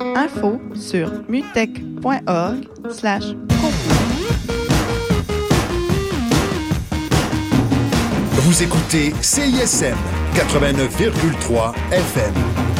Info sur mutech.org slash Vous écoutez CISM 89,3 FM.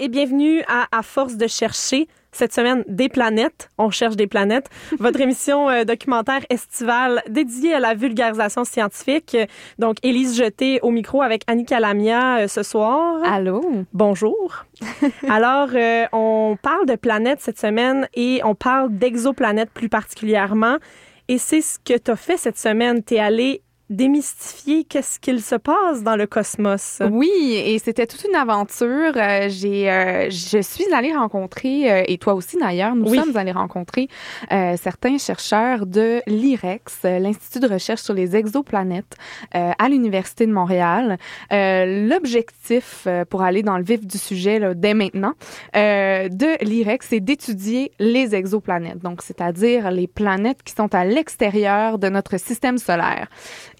Et bienvenue à À force de chercher. Cette semaine, des planètes. On cherche des planètes. Votre émission euh, documentaire estivale dédiée à la vulgarisation scientifique. Donc, Élise Jeté au micro avec Annie Calamia euh, ce soir. Allô? Bonjour. Alors, euh, on parle de planètes cette semaine et on parle d'exoplanètes plus particulièrement. Et c'est ce que tu as fait cette semaine. Tu es allé démystifier qu'est-ce qu'il se passe dans le cosmos. Oui, et c'était toute une aventure. Euh, j'ai, euh, je suis allée rencontrer, euh, et toi aussi d'ailleurs, nous sommes allés rencontrer certains chercheurs de l'IREX, l'Institut de recherche sur les exoplanètes à l'Université de Montréal. l'objectif, pour aller dans le vif du sujet là, dès maintenant, de l'IREX, c'est d'étudier les exoplanètes, donc c'est-à-dire les planètes qui sont à l'extérieur de notre système solaire.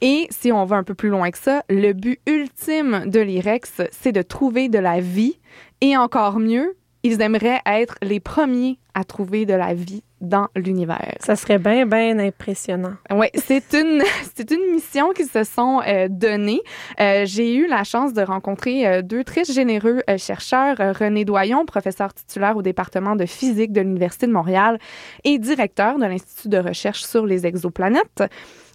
Et si on va un peu plus loin que ça, le but ultime de l'IREX, c'est de trouver de la vie. Et encore mieux, ils aimeraient être les premiers à trouver de la vie dans l'univers. Ça serait bien, bien impressionnant. Oui, c'est une, c'est une mission qu'ils se sont euh, donnée. Euh, j'ai eu la chance de rencontrer euh, deux très généreux euh, chercheurs, René Doyon, professeur titulaire au département de physique de l'Université de Montréal et directeur de l'Institut de recherche sur les exoplanètes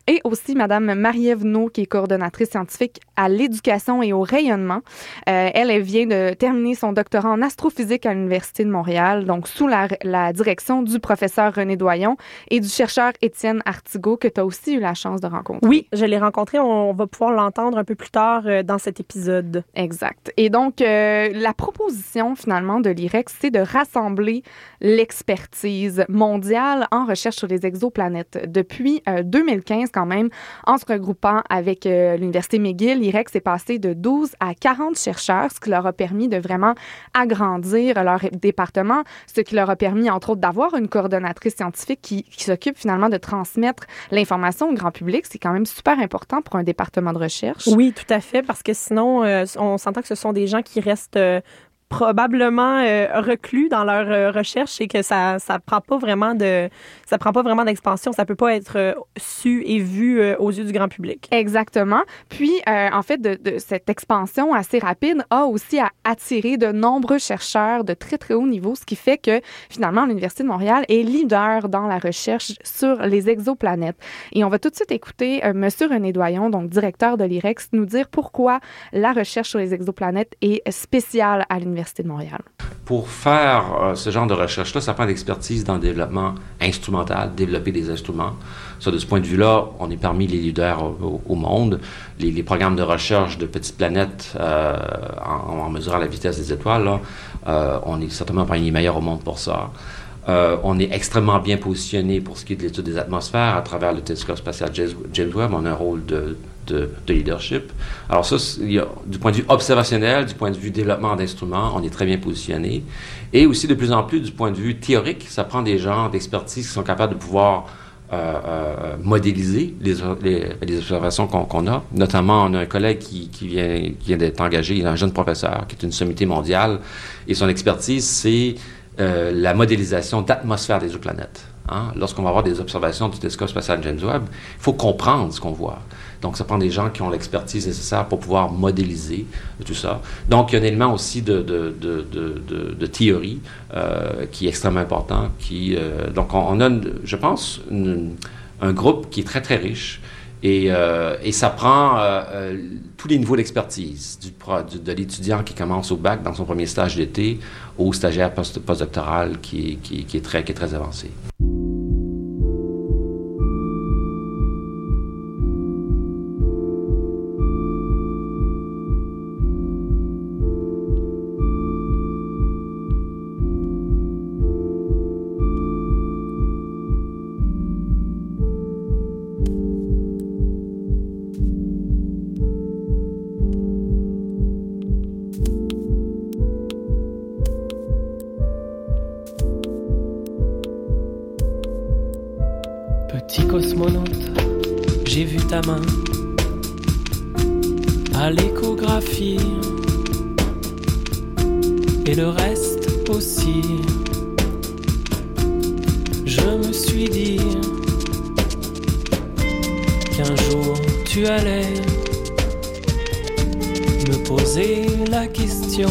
et aussi Madame Marie-Ève qui est coordonnatrice scientifique à l'éducation et au rayonnement. Euh, elle, elle vient de terminer son doctorat en astrophysique à l'Université de Montréal, donc sous la, la, direction du professeur René Doyon et du chercheur Étienne Artigot, que tu as aussi eu la chance de rencontrer. Oui, je l'ai rencontré. On, va pouvoir l'entendre un peu plus tard euh, dans cet épisode. Exact. Et donc, euh, la proposition finalement de l'IREX, c'est de rassembler l'expertise mondiale en recherche sur les exoplanètes. Depuis 2015, quand même, en se regroupant avec euh, l'Université McGill, l'IREX est passé de 12 à 40 chercheurs, ce qui leur a permis de vraiment agrandir leur département, ce qui leur a permis, entre autres, d'avoir une coordonnatrice scientifique qui, s'occupe finalement de transmettre l'information au grand public. C'est quand même super important pour un département de recherche. Oui, tout à fait, parce que sinon, euh, on s'entend que ce sont des gens qui restent euh, probablement euh, reclus dans leur euh, recherche et que ça ça prend pas vraiment de ça prend pas vraiment d'expansion. Ça peut pas être euh, su et vu aux yeux du grand public. Exactement. Puis en fait de, cette expansion assez rapide a aussi à attirer de nombreux chercheurs de très très haut niveau ce qui fait que finalement l'université de Montréal est leader dans la recherche sur les exoplanètes. Et on va tout de suite écouter monsieur René Doyon donc directeur de l'IREX nous dire pourquoi la recherche sur les exoplanètes est spéciale à l'université de Montréal. Pour faire euh, ce genre de recherche-là, ça prend l'expertise dans le développement instrumental, développer des instruments. Ça, de ce point de vue-là, on est parmi les leaders au, monde. Les, programmes de recherche de petites planètes euh, en, mesurant la vitesse des étoiles, là, euh, on est certainement parmi les meilleurs au monde pour ça. on est extrêmement bien positionné pour ce qui est de l'étude des atmosphères à travers le télescope spatial James Webb. On a un rôle de de, leadership. Alors ça, du point de vue observationnel, du point de vue développement d'instruments, on est très bien positionné. Et aussi de plus en plus du point de vue théorique, ça prend des gens d'expertise qui sont capables de pouvoir euh, euh, modéliser les, observations qu'on a. Notamment, on a un collègue qui, vient, d'être engagé, il est un jeune professeur, qui est une sommité mondiale, et son expertise, c'est euh, la modélisation d'atmosphère des exoplanètes. Hein? Lorsqu'on va avoir des observations du télescope spatial James Webb, il faut comprendre ce qu'on voit. Donc, ça prend des gens qui ont l'expertise nécessaire pour pouvoir modéliser tout ça. Donc, il y a un élément aussi de, théorie euh, qui est extrêmement important. Euh, donc, on, a, je pense, un groupe qui est très, très riche. Et, euh, ça prend euh, euh, tous les niveaux d'expertise, de l'étudiant qui commence au bac dans son premier stage d'été au stagiaire postdoctoral qui est très avancé. cosmonaute, j'ai vu ta main à l'échographie et le reste aussi. Je me suis dit qu'un jour tu allais me poser la question.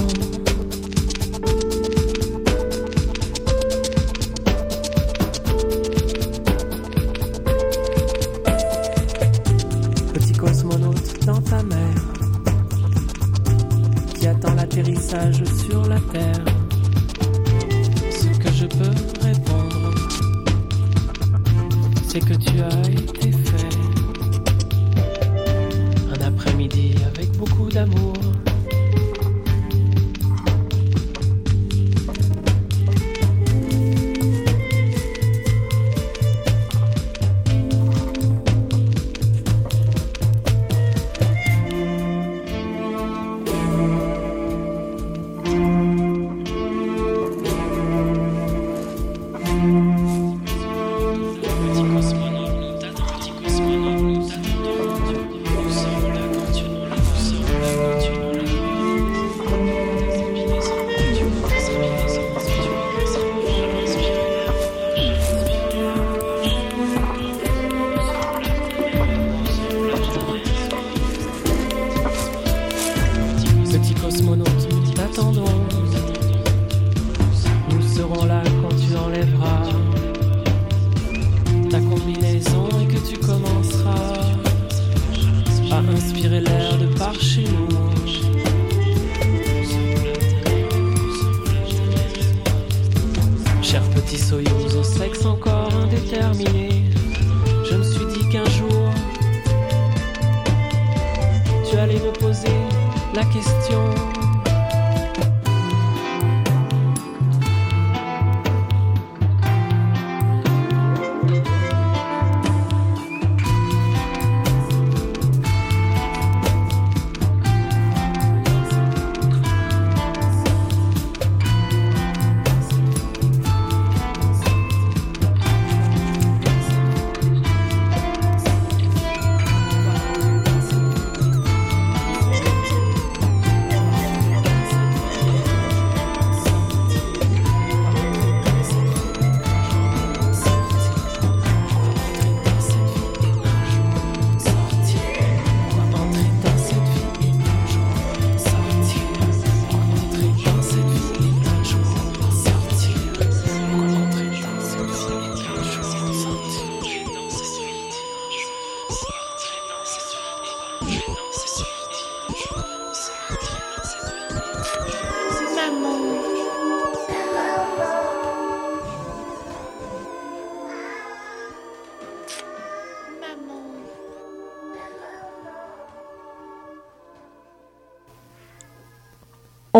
就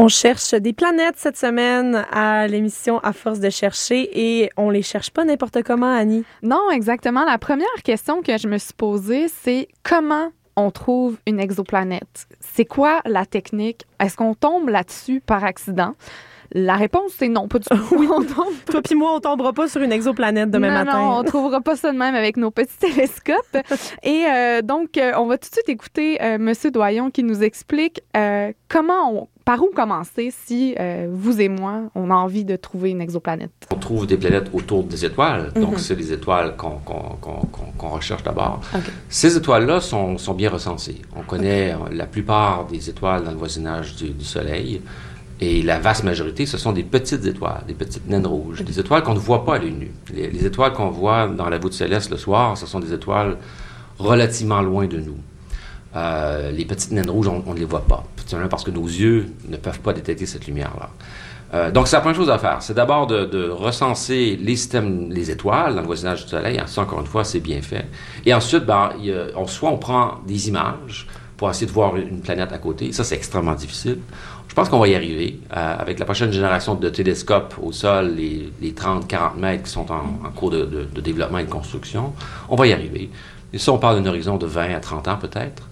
On cherche des planètes cette semaine à l'émission À force de chercher et on les cherche pas n'importe comment, Annie. Non, exactement. La première question que je me suis posée, c'est comment on trouve une exoplanète? C'est quoi la technique? Est-ce qu'on tombe là-dessus par accident? La réponse, c'est non, pas du tout. oui, on tombe. Toi puis moi, on tombera pas sur une exoplanète demain matin. Non, on trouvera pas ça de même avec nos petits télescopes. Et euh, donc, euh, on va tout de suite écouter euh, Monsieur Doyon qui nous explique comment on par où commencer si vous et moi, on a envie de trouver une exoplanète? On trouve des planètes autour des étoiles, donc mhm. c'est les étoiles qu'on recherche d'abord. Ces étoiles-là sont, sont, bien recensées. On connaît la plupart des étoiles dans le voisinage du, du Soleil. Et la vaste majorité, ce sont des petites étoiles, des petites naines rouges, des étoiles qu'on ne voit pas à l'œil nu. Les, étoiles qu'on voit dans la voûte céleste le soir, ce sont des étoiles relativement loin de nous. Euh, les petites naines rouges, on, ne les voit pas, simplement parce que nos yeux ne peuvent pas détecter cette lumière-là. Euh, donc, c'est la première chose à faire. C'est d'abord de, recenser les systèmes, les étoiles dans le voisinage du Soleil. Ça, encore une fois, c'est bien fait. Et ensuite, ben, on, soit on prend des images pour essayer de voir une planète à côté. Ça, c'est extrêmement difficile. Je pense qu'on va y arriver. Euh, avec la prochaine génération de télescopes au sol, les, 30-40 mètres qui sont en, cours de, développement et de construction, on va y arriver. Et ça, on parle d'un horizon de 20 à 30 ans peut-être.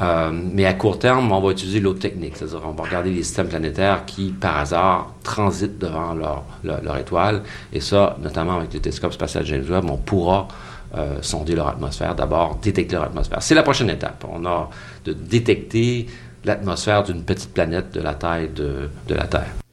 Euh, mais à court terme, on va utiliser l'autre technique, c'est-à-dire on va regarder les systèmes planétaires qui, par hasard, transitent devant leur, leur, étoile. Et ça, notamment avec le télescope spatial James Webb, on pourra euh, sonder leur atmosphère, d'abord détecter leur atmosphère. C'est la prochaine étape. On a de détecter l'atmosphère d'une petite planète de la taille de, de la Terre.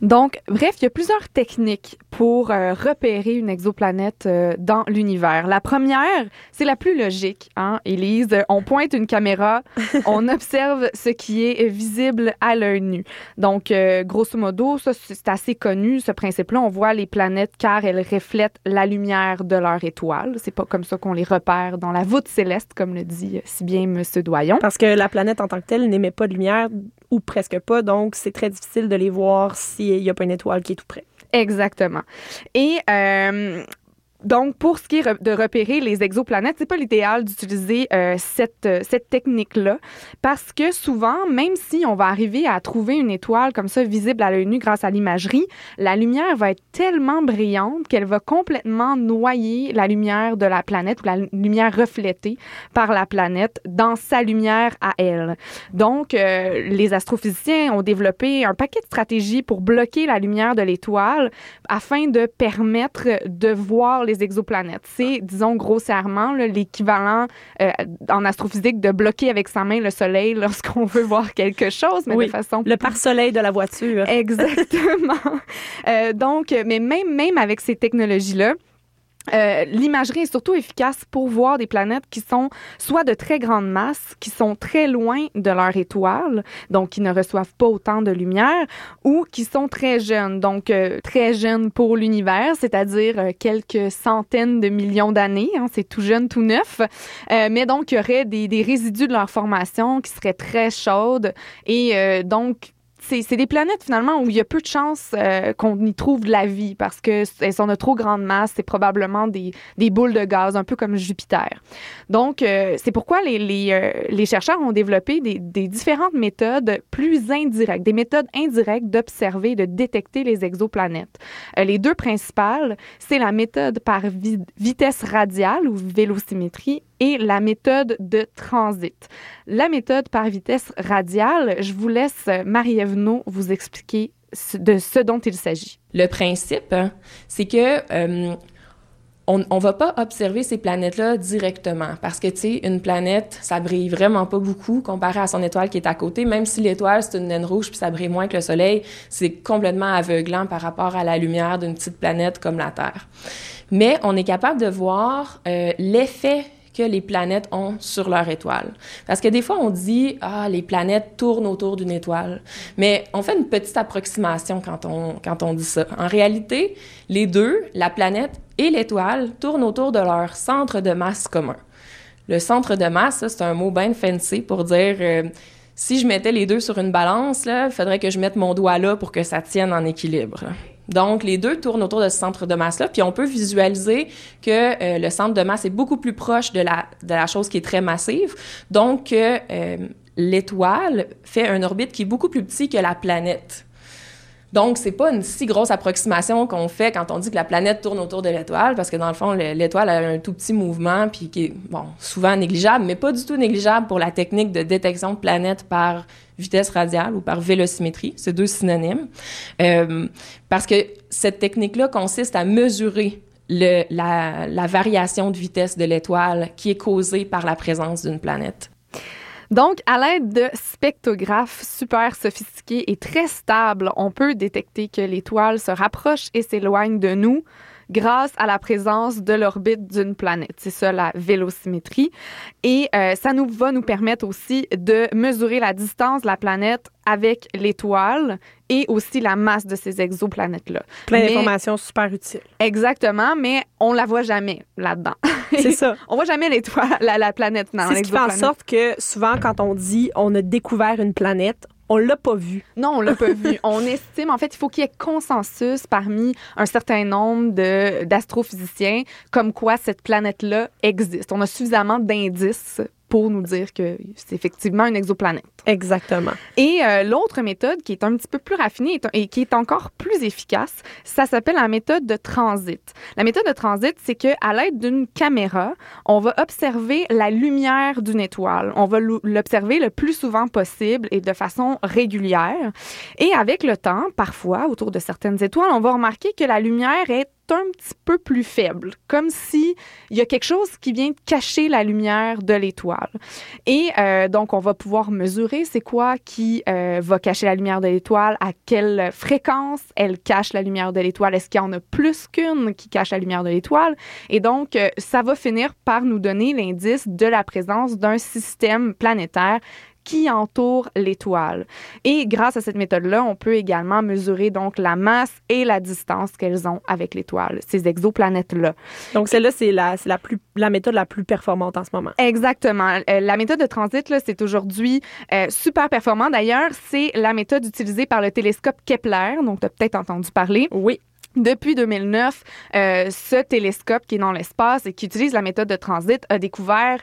Donc, bref, il y a plusieurs techniques pour euh, repérer une exoplanète euh, dans l'univers. La première, c'est la plus logique, hein, Élise. On pointe une caméra, on observe ce qui est visible à l'œil nu. Donc, euh, grosso modo, ça, c'est assez connu, ce principe-là. On voit les planètes car elles reflètent la lumière de leur étoile. C'est pas comme ça qu'on les repère dans la voûte céleste, comme le dit si bien M. Doyon. Parce que la planète en tant que telle n'émet pas de lumière ou presque pas, donc c'est très difficile de les voir s'il n'y a pas une étoile qui est tout près. Exactement. Et euh, donc, pour ce qui est de repérer les exoplanètes, c'est pas l'idéal d'utiliser euh, cette, euh, cette technique-là parce que souvent, même si on va arriver à trouver une étoile comme ça visible à l'œil nu grâce à l'imagerie, la lumière va être tellement brillante qu'elle va complètement noyer la lumière de la planète ou la lumière reflétée par la planète dans sa lumière à elle. Donc, euh, les astrophysiciens ont développé un paquet de stratégies pour bloquer la lumière de l'étoile afin de permettre de voir les exoplanètes. C'est, disons grossièrement, l'équivalent euh, en astrophysique de bloquer avec sa main le soleil lorsqu'on veut voir quelque chose, mais de façon... Le pare-soleil de la voiture. Exactement. euh, donc, mais même, même avec ces technologies-là, euh, l'imagerie est surtout efficace pour voir des planètes qui sont soit de très grande masse, qui sont très loin de leur étoile, donc qui ne reçoivent pas autant de lumière, ou qui sont très jeunes, donc euh, très jeunes pour l'univers, c'est-à-dire euh, quelques centaines de millions d'années. Hein, c'est tout jeune, tout neuf, mais donc il y aurait des, des, résidus de leur formation qui seraient très chaudes et donc c'est des planètes finalement où il y a peu de chances euh, qu'on y trouve de la vie parce que elles sont de trop grande masse. C'est probablement des, des, boules de gaz, un peu comme Jupiter. Donc, euh, c'est pourquoi les, les, euh, les, chercheurs ont développé des, des, différentes méthodes plus indirectes, des méthodes indirectes d'observer, de détecter les exoplanètes. les deux principales, c'est la méthode par vitesse radiale ou vélocimétrie et la méthode de transit. La méthode par vitesse radiale, je vous laisse Marie-Ève vous expliquer de ce dont il s'agit. Le principe, hein, c'est que euh, on ne va pas observer ces planètes-là directement parce que, tu sais, une planète, ça brille vraiment pas beaucoup comparé à son étoile qui est à côté. Même si l'étoile, c'est une naine rouge puis ça brille moins que le Soleil, c'est complètement aveuglant par rapport à la lumière d'une petite planète comme la Terre. Mais on est capable de voir euh, l'effet que les planètes ont sur leur étoile. Parce que des fois, on dit, ah, les planètes tournent autour d'une étoile. Mais on fait une petite approximation quand on, quand on dit ça. En réalité, les deux, la planète et l'étoile, tournent autour de leur centre de masse commun. Le centre de masse, c'est un mot bien fancy pour dire... Euh, si je mettais les deux sur une balance, il faudrait que je mette mon doigt là pour que ça tienne en équilibre. Donc, les deux tournent autour de ce centre de masse-là, puis on peut visualiser que euh, le centre de masse est beaucoup plus proche de la, de la chose qui est très massive. Donc, euh, l'étoile fait un orbite qui est beaucoup plus petit que la planète. Donc, c'est pas une si grosse approximation qu'on fait quand on dit que la planète tourne autour de l'étoile, parce que dans le fond, l'étoile a un tout petit mouvement, puis qui est, bon, souvent négligeable, mais pas du tout négligeable pour la technique de détection de planète par vitesse radiale ou par vélocimétrie. C'est deux synonymes. Euh, parce que cette technique-là consiste à mesurer la variation de vitesse de l'étoile qui est causée par la présence d'une planète. Donc, à l'aide de spectrographes super sophistiqués et très stables, on peut détecter que l'étoile se rapproche et s'éloigne de nous grâce à la présence de l'orbite d'une planète. C'est ça la vélocimétrie. Et euh, ça nous va nous permettre aussi de mesurer la distance de la planète avec l'étoile et aussi la masse de ces exoplanètes-là. Plein d'informations super utiles. Exactement, mais on la voit jamais là-dedans. C'est ça. on voit jamais l'étoile, la, la planète dans C'est ce qui fait en sorte que souvent, quand on dit on a découvert une planète, on l'a pas vu. Non, on l'a pas vu. On estime, en fait, il faut qu'il y ait consensus parmi un certain nombre d'astrophysiciens comme quoi cette planète-là existe. On a suffisamment d'indices pour nous dire que c'est effectivement une exoplanète. Exactement. Et euh, l'autre méthode qui est un petit peu plus raffinée et qui est encore plus efficace, ça s'appelle la méthode de transit. La méthode de transit, c'est que à l'aide d'une caméra, on va observer la lumière d'une étoile. On va l'observer le plus souvent possible et de façon régulière. Et avec le temps, parfois, autour de certaines étoiles, on va remarquer que la lumière est un petit peu plus faible, comme si il y a quelque chose qui vient cacher la lumière de l'étoile. Et euh, donc, on va pouvoir mesurer c'est quoi qui euh, va cacher la lumière de l'étoile, à quelle fréquence elle cache la lumière de l'étoile, est-ce qu'il y en a plus qu'une qui cache la lumière de l'étoile? Et donc, euh, ça va finir par nous donner l'indice de la présence d'un système planétaire qui entoure l'étoile. Et grâce à cette méthode-là, on peut également mesurer donc la masse et la distance qu'elles ont avec l'étoile, ces exoplanètes-là. Donc celle-là, c'est la, la, plus, la méthode la plus performante en ce moment. Exactement. Euh, la méthode de transit, c'est aujourd'hui euh, super performant. D'ailleurs, c'est la méthode utilisée par le télescope Kepler, donc tu as peut-être entendu parler. Oui. Depuis 2009, euh, ce télescope qui est dans l'espace et qui utilise la méthode de transit a découvert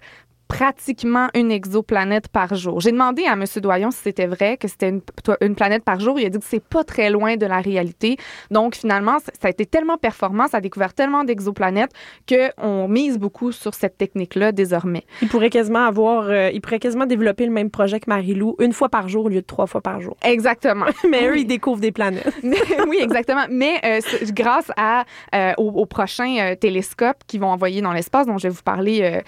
pratiquement une exoplanète par jour. J'ai demandé à M. Doyon si c'était vrai, que c'était une, une, planète par jour. Il a dit que c'est pas très loin de la réalité. Donc, finalement, ça a été tellement performant, ça a découvert tellement d'exoplanètes qu'on mise beaucoup sur cette technique-là désormais. Il pourrait quasiment avoir, euh, il pourrait quasiment développer le même projet que Marie-Lou, une fois par jour au lieu de trois fois par jour. Exactement. Mais eux, ils découvrent des planètes. oui, exactement. Mais euh, grâce à, euh, aux, aux, prochains télescopes qu'ils vont envoyer dans l'espace, dont je vais vous parler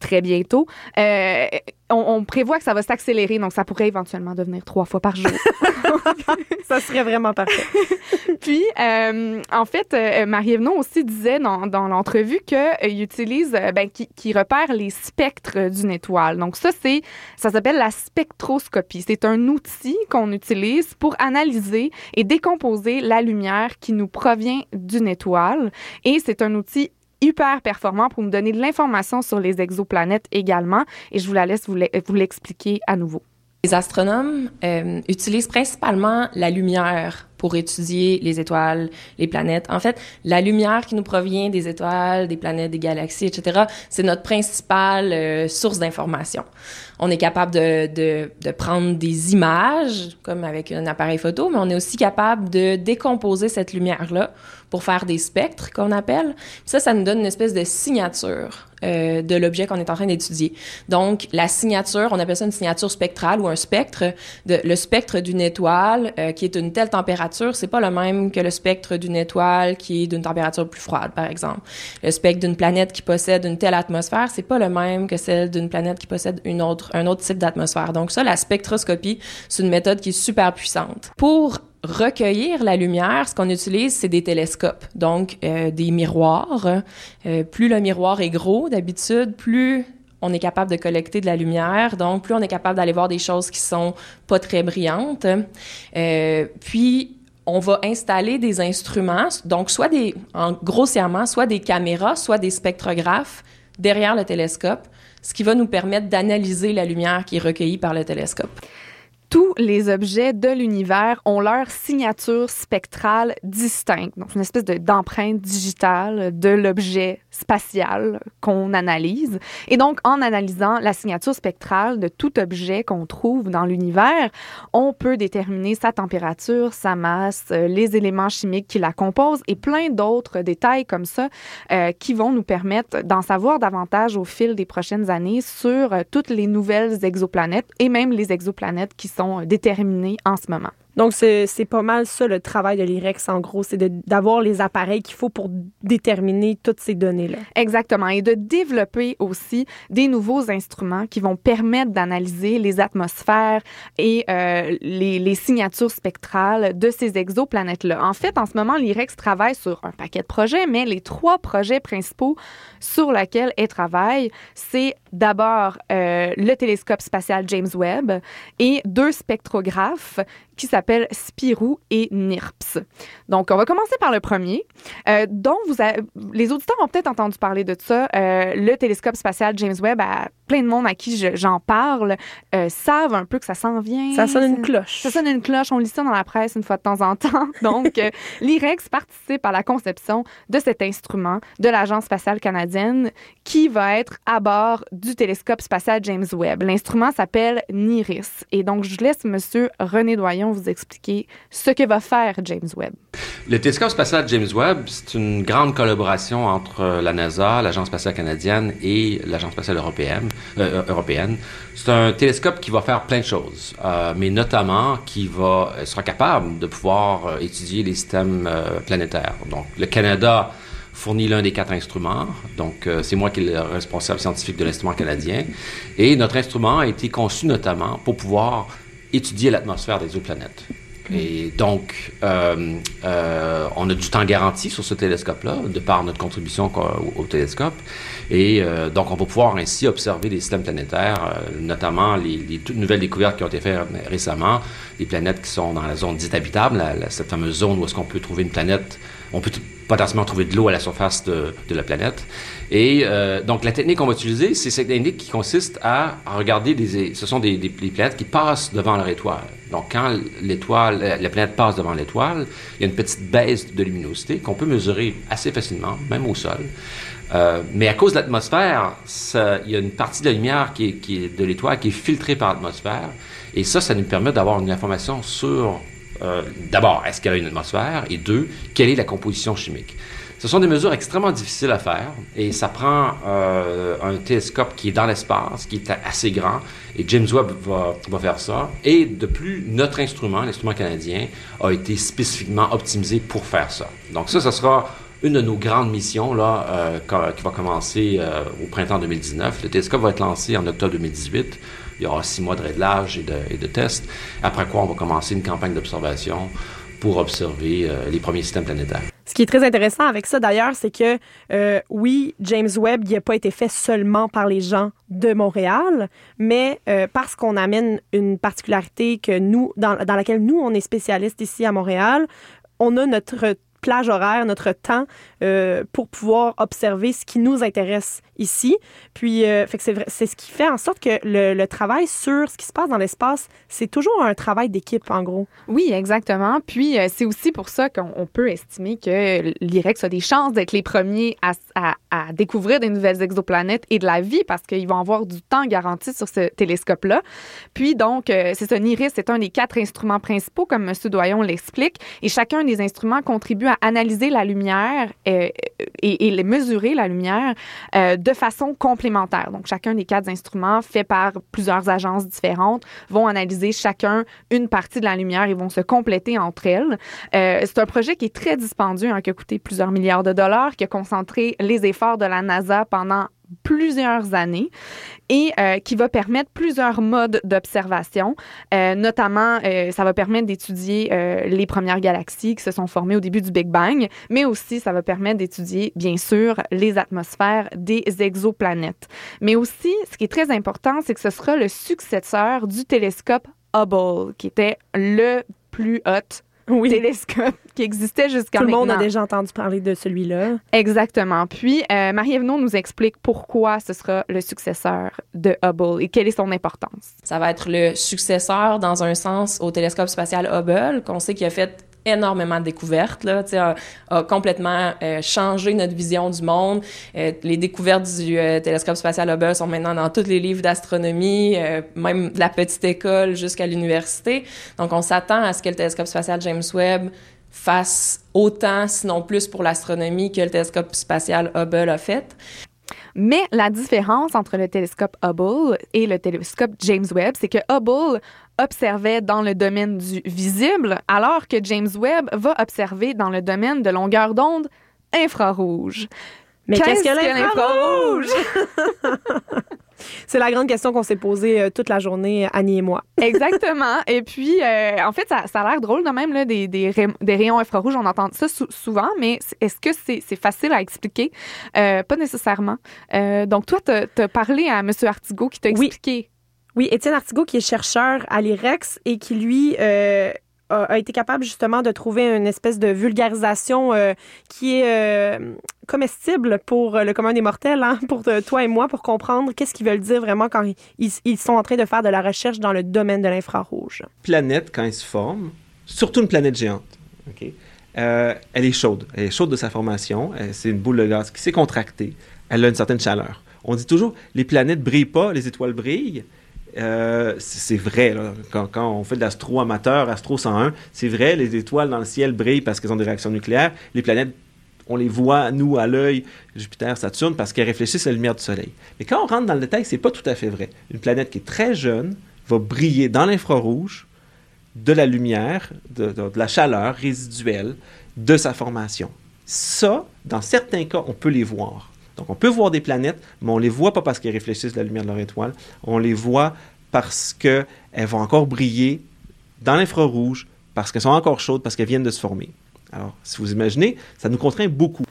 très bientôt, euh, on, prévoit que ça va s'accélérer, donc ça pourrait éventuellement devenir trois fois par jour. ça serait vraiment parfait. Puis, euh, en fait, euh, Marie-Evenon aussi disait dans, dans l'entrevue qu'il utilise, ben, qui, repère les spectres d'une étoile. Donc ça, c'est, ça s'appelle la spectroscopie. C'est un outil qu'on utilise pour analyser et décomposer la lumière qui nous provient d'une étoile. Et c'est un outil hyper performant pour nous donner de l'information sur les exoplanètes également. Et je vous la laisse vous l'expliquer à nouveau. Les astronomes euh, utilisent principalement la lumière pour étudier les étoiles, les planètes. En fait, la lumière qui nous provient des étoiles, des planètes, des galaxies, etc., c'est notre principale euh, source d'information. On est capable de, de, de, prendre des images, comme avec un appareil photo, mais on est aussi capable de décomposer cette lumière-là pour faire des spectres qu'on appelle. ça, ça nous donne une espèce de signature euh, de l'objet qu'on est en train d'étudier. Donc, la signature, on appelle ça une signature spectrale ou un spectre. De, le spectre d'une étoile euh, qui est d'une telle température, c'est pas le même que le spectre d'une étoile qui est d'une température plus froide, par exemple. Le spectre d'une planète qui possède une telle atmosphère, c'est pas le même que celle d'une planète qui possède une autre, un autre type d'atmosphère. Donc ça, la spectroscopie, c'est une méthode qui est super puissante. Pour recueillir la lumière, ce qu'on utilise, c'est des télescopes, donc euh, des miroirs. Euh, plus le miroir est gros, d'habitude, plus on est capable de collecter de la lumière, donc plus on est capable d'aller voir des choses qui sont pas très brillantes. Euh, puis on va installer des instruments, donc soit des, en, grossièrement, soit des caméras, soit des spectrographes derrière le télescope, ce qui va nous permettre d'analyser la lumière qui est recueillie par le télescope tous les objets de l'univers ont leur signature spectrale distincte. Donc, une espèce d'empreinte digitale de l'objet spatial qu'on analyse. Et donc, en analysant la signature spectrale de tout objet qu'on trouve dans l'univers, on peut déterminer sa température, sa masse, euh, les éléments chimiques qui la composent et plein d'autres détails comme ça euh, qui vont nous permettre d'en savoir davantage au fil des prochaines années sur euh, toutes les nouvelles exoplanètes et même les exoplanètes qui sont déterminées en ce moment. Donc, c'est pas mal ça le travail de l'IREX, en gros, c'est d'avoir les appareils qu'il faut pour déterminer toutes ces données-là. Exactement. Et de développer aussi des nouveaux instruments qui vont permettre d'analyser les atmosphères et euh, les, les, signatures spectrales de ces exoplanètes-là. En fait, en ce moment, l'IREX travaille sur un paquet de projets, mais les trois projets principaux sur lesquels elle travaille, c'est d'abord euh, le télescope spatial James Webb et deux spectrographes qui s'appellent Spirou et NIRPS. Donc, on va commencer par le premier, euh, dont vous avez, les auditeurs ont peut-être entendu parler de ça. Euh, le télescope spatial James Webb, à plein de monde à qui j'en parle, euh, savent un peu que ça s'en vient. Ça sonne une cloche. Ça sonne une cloche. On lit ça dans la presse une fois de temps en temps. Donc, l'IREX participe à la conception de cet instrument de l'Agence spatiale canadienne qui va être à bord du télescope spatial James Webb. L'instrument s'appelle NIRIS. Et donc, je laisse Monsieur René Doyon vous expliquer ce que va faire James Webb. Le télescope spatial James Webb, c'est une grande collaboration entre la NASA, l'Agence spatiale canadienne et l'Agence spatiale européenne. Euh. C'est un télescope qui va faire plein de choses, euh, mais notamment qui va sera capable de pouvoir euh, étudier les systèmes euh, planétaires. Donc, le Canada fournit l'un des quatre instruments. Donc, euh, c'est moi qui est le responsable scientifique de l'instrument canadien. Et notre instrument a été conçu notamment pour pouvoir étudier l'atmosphère des exoplanètes. Et donc, euh, euh, on a du temps garanti sur ce télescope-là, de par notre contribution au, au télescope. Et euh, donc, on va pouvoir ainsi observer les systèmes planétaires, notamment les, les, toutes nouvelles découvertes qui ont été faites récemment, les planètes qui sont dans la zone dite habitable, la, la, cette fameuse zone où est-ce qu'on peut trouver une planète, on peut potentiellement trouver de l'eau à la surface de, la planète. Et euh, donc, la technique qu'on va utiliser, c'est cette technique qui consiste à, regarder des... Ce sont des, planètes qui passent devant leur étoile. Donc, quand l'étoile, la planète passe devant l'étoile, il y a une petite baisse de luminosité qu'on peut mesurer assez facilement, même au sol. Euh, mais à cause de l'atmosphère, il y a une partie de la lumière qui est de l'étoile qui est filtrée par l'atmosphère. Et ça, ça nous permet d'avoir une information sur, euh, d'abord, est-ce qu'il y a une atmosphère? Et deux, quelle est la composition chimique? Ce sont des mesures extrêmement difficiles à faire et ça prend euh, un télescope qui est dans l'espace, qui est assez grand, et James Webb va, faire ça. Et de plus, notre instrument, l'instrument canadien, a été spécifiquement optimisé pour faire ça. Donc ça, ce sera une de nos grandes missions là, euh, qui va commencer au printemps 2019. Le télescope va être lancé en octobre 2018. Il y aura six mois de réglage et de, et tests. Après quoi, on va commencer une campagne d'observation pour observer euh, les premiers systèmes planétaires. Ce qui est très intéressant avec ça, d'ailleurs, c'est que euh, oui, James Webb, n'a pas été fait seulement par les gens de Montréal, mais euh, parce qu'on amène une particularité que nous, dans, laquelle nous, on est spécialiste ici à Montréal, on a notre plage horaire, notre temps pour pouvoir observer ce qui nous intéresse ici. Puis, euh, c'est, ce qui fait en sorte que le, travail sur ce qui se passe dans l'espace, c'est toujours un travail d'équipe, en gros. Oui, exactement. Puis, euh, c'est aussi pour ça qu'on peut estimer que l'IREX a des chances d'être les premiers à, découvrir des nouvelles exoplanètes et de la vie parce qu'ils vont avoir du temps garanti sur ce télescope-là. Puis, donc, euh, c'est ça, NIRIS, c'est un des quatre instruments principaux, comme M. Doyon l'explique, et chacun des instruments contribue à analyser la lumière euh, et, et, mesurer la lumière de façon complémentaire. Donc, chacun des quatre instruments faits par plusieurs agences différentes vont analyser chacun une partie de la lumière et vont se compléter entre elles. Euh, c'est un projet qui est très dispendieux, hein, qui a coûté plusieurs milliards de dollars, qui a concentré les efforts de la NASA pendant plusieurs années et euh, qui va permettre plusieurs modes d'observation. Euh, notamment, euh, ça va permettre d'étudier les premières galaxies qui se sont formées au début du Big Bang, mais aussi ça va permettre d'étudier, bien sûr, les atmosphères des exoplanètes. Mais aussi, ce qui est très important, c'est que ce sera le successeur du télescope Hubble, qui était le plus haut oui. télescope qui existait jusqu'à maintenant. Tout le monde a déjà entendu parler de celui-là. Exactement. Puis, euh, Marie-Ève nous explique pourquoi ce sera le successeur de Hubble et quelle est son importance. Ça va être le successeur, dans un sens, au télescope spatial Hubble, qu'on sait qu'il a fait énormément de découvertes, là, a, a complètement euh, changé notre vision du monde. Euh, les découvertes du euh, télescope spatial Hubble sont maintenant dans tous les livres d'astronomie, même de la petite école jusqu'à l'université. Donc, on s'attend à ce que le télescope spatial James Webb fasse autant, sinon plus, pour l'astronomie que le télescope spatial Hubble a fait. Mais la différence entre le télescope Hubble et le télescope James Webb, c'est que Hubble observait dans le domaine du visible, alors que James Webb va observer dans le domaine de longueur d'onde infrarouge. Mais qu'est-ce que l'infrarouge? C'est la grande question qu'on s'est posée euh, toute la journée, Annie et moi. Exactement. Et puis, euh, en fait, ça, a l'air drôle de même, là, des, des, rayons infrarouges. On entend ça souvent, mais est-ce que c'est facile à expliquer? Euh, pas nécessairement. donc, toi, tu as, parlé à M. Artigot qui t'a expliqué. Oui, Étienne Artigot, qui est chercheur à l'IREX et qui, lui, a, été capable justement de trouver une espèce de vulgarisation euh, qui est euh, comestible pour le commun des mortels, hein, pour toi et moi, pour comprendre qu'est-ce qu'ils veulent dire vraiment quand ils, sont en train de faire de la recherche dans le domaine de l'infrarouge. Planète, quand elle se forme, surtout une planète géante, euh, elle est chaude. Elle est chaude de sa formation. C'est une boule de gaz qui s'est contractée. Elle a une certaine chaleur. On dit toujours, les planètes brillent pas, les étoiles brillent. Euh, c'est vrai, Quand, on fait de l'astro amateur, Astro 101, c'est vrai, les étoiles dans le ciel brillent parce qu'elles ont des réactions nucléaires. Les planètes, on les voit, nous, à l'œil, Jupiter, Saturne, parce qu'elles réfléchissent à la lumière du Soleil. Mais quand on rentre dans le détail, c'est pas tout à fait vrai. Une planète qui est très jeune va briller dans l'infrarouge de la lumière, de, de la chaleur résiduelle de sa formation. Ça, dans certains cas, on peut les voir. Donc, on peut voir des planètes, mais on ne les voit pas parce qu'elles réfléchissent la lumière de leur étoile. On les voit parce qu'elles vont encore briller dans l'infrarouge, parce qu'elles sont encore chaudes, parce qu'elles viennent de se former. Alors, si vous imaginez, ça nous contraint beaucoup.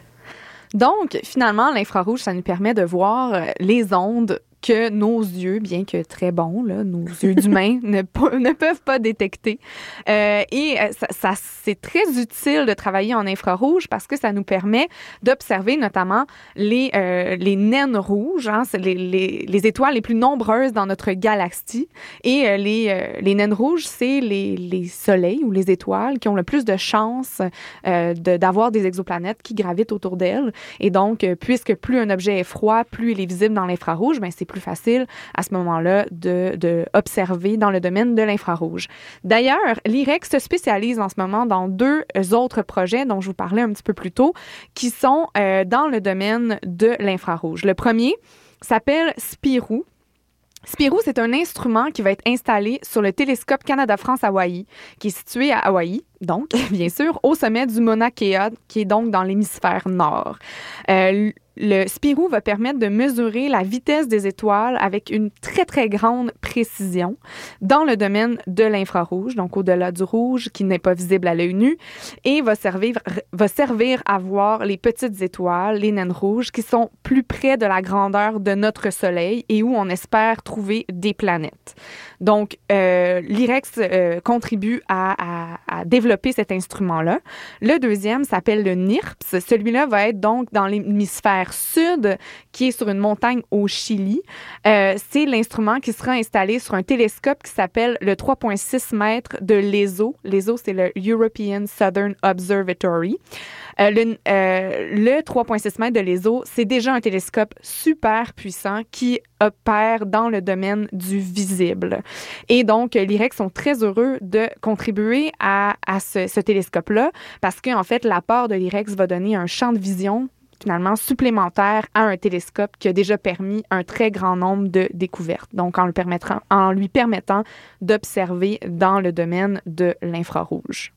Donc, finalement, l'infrarouge, ça nous permet de voir euh, les ondes que nos yeux, bien que très bons, là, nos yeux d'humains, ne, peuvent pas détecter. Euh, et euh, ça, ça c'est très utile de travailler en infrarouge parce que ça nous permet d'observer notamment les, euh, les naines rouges, hein, les, les, les, étoiles les plus nombreuses dans notre galaxie. Et euh, les, euh, les naines rouges, c'est les, les soleils ou les étoiles qui ont le plus de chances d'avoir des exoplanètes qui gravitent autour d'elles. Et donc, puisque plus un objet est froid, plus il est visible dans l'infrarouge, ben c'est plus facile à ce moment-là de, de, dans le domaine de l'infrarouge. D'ailleurs, l'IREX se spécialise en ce moment dans deux autres projets dont je vous parlais un petit peu plus tôt, qui sont euh, dans le domaine de l'infrarouge. Le premier s'appelle Spirou. Spirou, c'est un instrument qui va être installé sur le télescope Canada-France-Hawaï, qui est situé à Hawaï, donc, bien sûr, au sommet du Mauna Kea, qui est donc dans l'hémisphère nord. Euh, le Spirou va permettre de mesurer la vitesse des étoiles avec une très, très grande précision dans le domaine de l'infrarouge, donc au-delà du rouge qui n'est pas visible à l'œil nu, et va servir, va servir à voir les petites étoiles, les naines rouges, qui sont plus près de la grandeur de notre Soleil et où on espère trouver des planètes. Donc, euh, l'IREX euh, contribue à, à développer cet instrument-là. Le deuxième s'appelle le NIRPS. Celui-là va être donc dans l'hémisphère sud, qui est sur une montagne au Chili. Euh, c'est l'instrument qui sera installé sur un télescope qui s'appelle le 3,6 mètres de l'ESO. L'ESO, c'est le European Southern Observatory. Euh, le, euh, le 3,6 mètres de l'ESO, c'est déjà un télescope super puissant qui opère dans le domaine du visible. Et donc, l'IREX sont très heureux de contribuer à, ce, télescope-là parce qu'en en fait, l'apport de l'IREX va donner un champ de vision finalement supplémentaire à un télescope qui a déjà permis un très grand nombre de découvertes. Donc, en lui permettant d'observer dans le domaine de l'infrarouge.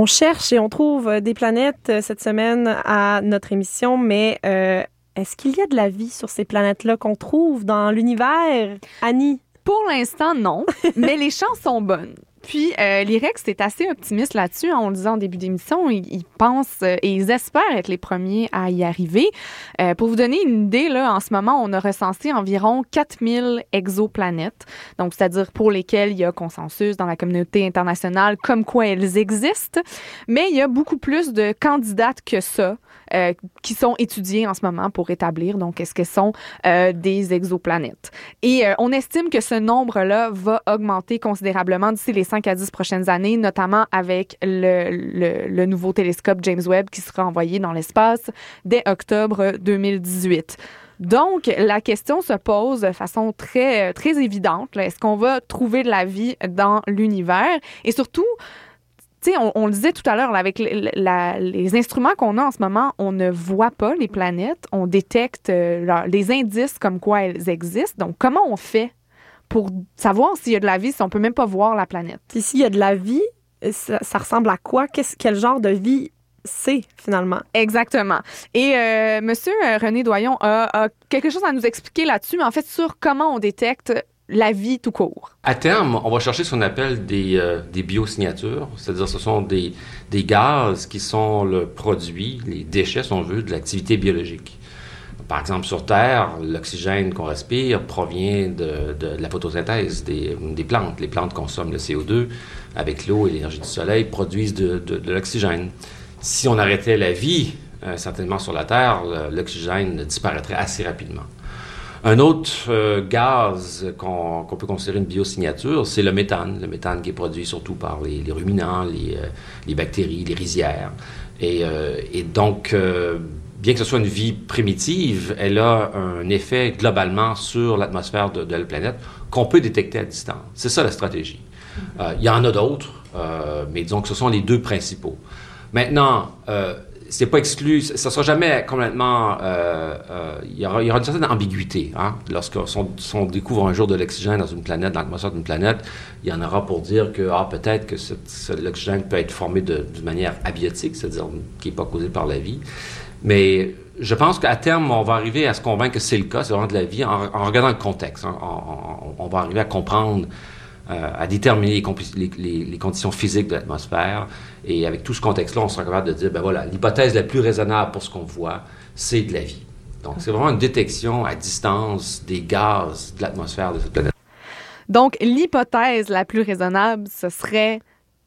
On cherche et on trouve des planètes cette semaine à notre émission, mais euh, est-ce qu'il y a de la vie sur ces planètes-là qu'on trouve dans l'univers, Annie? Pour l'instant, non, mais les chances sont bonnes. Puis, euh, est assez optimiste là-dessus. Hein, on le disait en début d'émission, ils, pensent euh, et ils espèrent être les premiers à y arriver. Euh, pour vous donner une idée, là, en ce moment, on a recensé environ 4000 exoplanètes, donc c'est-à-dire pour lesquelles il y a consensus dans la communauté internationale comme quoi elles existent. Mais il y a beaucoup plus de candidates que ça euh, qui sont étudiées en ce moment pour établir, donc, est-ce qu'elles sont euh, des exoplanètes. Et euh, on estime que ce nombre-là va augmenter considérablement d'ici les 5 à 10 prochaines années, notamment avec le, le, nouveau télescope James Webb qui sera envoyé dans l'espace dès octobre 2018. Donc, la question se pose de façon très, très évidente. Est-ce qu'on va trouver de la vie dans l'univers? Et surtout, tu sais, on, on, le disait tout à l'heure, avec la, les instruments qu'on a en ce moment, on ne voit pas les planètes, on détecte euh, les indices comme quoi elles existent. Donc, comment on fait pour savoir s'il y a de la vie si on peut même pas voir la planète? Puis s'il y a de la vie, ça, ça ressemble à quoi? Qu'est-ce, quel genre de vie c'est finalement? Exactement. Et euh, Monsieur euh, René Doyon a, a, quelque chose à nous expliquer là-dessus, mais en fait sur comment on détecte la vie tout court. À terme, on va chercher ce qu'on appelle des, euh, biosignatures, c'est-à-dire ce sont des, gaz qui sont le produit, les déchets, si on veut, de l'activité biologique. Par exemple, sur Terre, l'oxygène qu'on respire provient de, la photosynthèse des, plantes. Les plantes consomment le CO2 avec l'eau et l'énergie du soleil, produisent de, de l'oxygène. Si on arrêtait la vie, euh, certainement sur la Terre, l'oxygène disparaîtrait assez rapidement. Un autre euh, gaz qu'on qu peut considérer une biosignature, c'est le méthane. Le méthane qui est produit surtout par les, ruminants, les, euh, les, bactéries, les rizières. Et, euh, donc, bien que ce soit une vie primitive, elle a un effet globalement sur l'atmosphère de, la planète qu'on peut détecter à distance. C'est ça la stratégie. Il y en a d'autres, mais disons que ce sont les deux principaux. Maintenant, c'est pas exclu, ça sera jamais complètement. Euh, euh, il, y aura, il y aura une certaine ambiguïté. Hein? Lorsqu'on on découvre un jour de l'oxygène dans une planète, dans l'atmosphère d'une planète, il y en aura pour dire que ah, peut-être que l'oxygène peut être formé d'une manière abiotique, c'est-à-dire qui n'est pas causée par la vie. Mais je pense qu'à terme, on va arriver à se convaincre que c'est le cas, c'est vraiment de la vie, en, en regardant le contexte. Hein? On, on, on, va arriver à comprendre euh, à déterminer les, les, les, conditions physiques de l'atmosphère. Et avec tout ce contexte-là, on sera capable de dire, ben voilà, l'hypothèse la plus raisonnable pour ce qu'on voit, c'est de la vie. Donc, c'est vraiment une détection à distance des gaz de l'atmosphère de cette planète. Donc, l'hypothèse la plus raisonnable, ce serait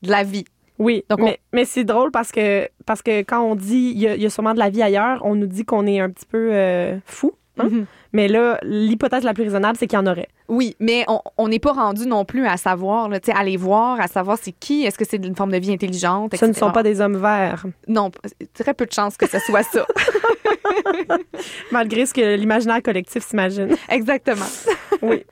de la vie. Oui, Donc mais, on... mais c'est drôle parce que, parce que quand on dit il y, y, a sûrement de la vie ailleurs, on nous dit qu'on est un petit peu euh, fou. Hein? Mm -hmm. Mais là, l'hypothèse la plus raisonnable, c'est qu'il y en aurait. Oui, mais on n'est pas rendu non plus à savoir, là, à les voir, à savoir c'est qui, est-ce que c'est une forme de vie intelligente, etc. Ce ne sont pas des hommes verts. Non, très peu de chances que ce soit ça. Malgré ce que l'imaginaire collectif s'imagine. Exactement. oui.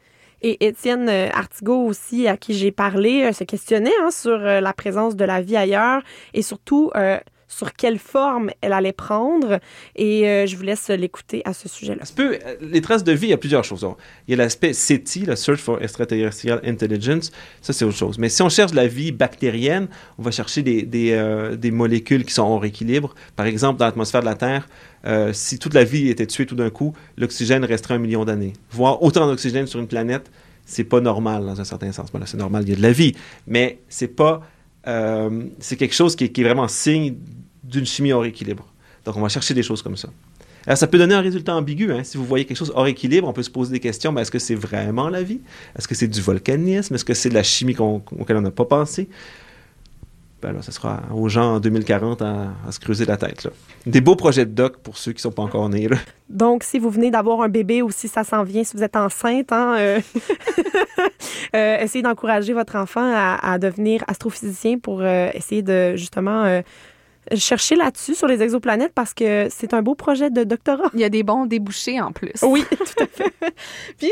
Et Étienne Artigot aussi, à qui j'ai parlé, se questionnait hein, sur la présence de la vie ailleurs et surtout... Euh, sur quelle forme elle allait prendre. Et euh, je vous laisse l'écouter à ce sujet-là. Peu, les traces de vie, il y a plusieurs choses. Il y a l'aspect SETI, la Search for Extraterrestrial Intelligence. Ça, c'est autre chose. Mais si on cherche la vie bactérienne, on va chercher des, euh, molécules qui sont hors équilibre. Par exemple, dans l'atmosphère de la Terre, euh, si toute la vie était tuée tout d'un coup, l'oxygène resterait un million d'années. Voir autant d'oxygène sur une planète, c'est pas normal dans un certain sens. Voilà, c'est normal, il y a de la vie. Mais c'est pas... Euh, c'est quelque chose qui est, vraiment signe d'une chimie hors équilibre. Donc, on va chercher des choses comme ça. Alors, ça peut donner un résultat ambigu. Hein? Si vous voyez quelque chose hors équilibre, on peut se poser des questions. Ben, est-ce que c'est vraiment la vie? Est-ce que c'est du volcanisme? Est-ce que c'est de la chimie qu on, auquel on n'a pas pensé? Ben là, ce sera aux gens en 2040 à, à, se creuser la tête. Là. Des beaux projets de doc pour ceux qui ne sont pas encore nés. Là. Donc, si vous venez d'avoir un bébé ou si ça s'en vient, si vous êtes enceinte, hein, euh, euh, essayez d'encourager votre enfant à, à, devenir astrophysicien pour euh, essayer de justement chercher là-dessus sur les exoplanètes parce que c'est un beau projet de doctorat. Il y a des bons débouchés en plus. Oui, tout à fait. Puis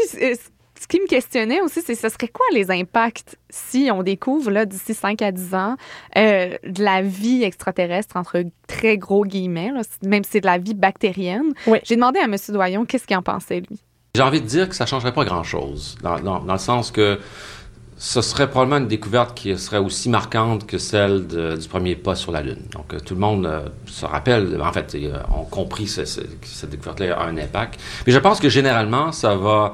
ce qui me questionnait aussi, c'est ce serait quoi les impacts si on découvre là d'ici 5 à 10 ans euh, de la vie extraterrestre entre très gros guillemets, là, même si c'est de la vie bactérienne? Oui. J'ai demandé à M. Doyon qu'est-ce qu'il en pensait lui. J'ai envie de dire que ça changerait pas grand-chose dans, dans, dans, le sens que ce serait probablement une découverte qui serait aussi marquante que celle du premier pas sur la Lune. Donc, euh, tout le monde euh, se rappelle, en fait, euh, ont compris que cette découverte-là a un impact. Mais je pense que généralement, ça va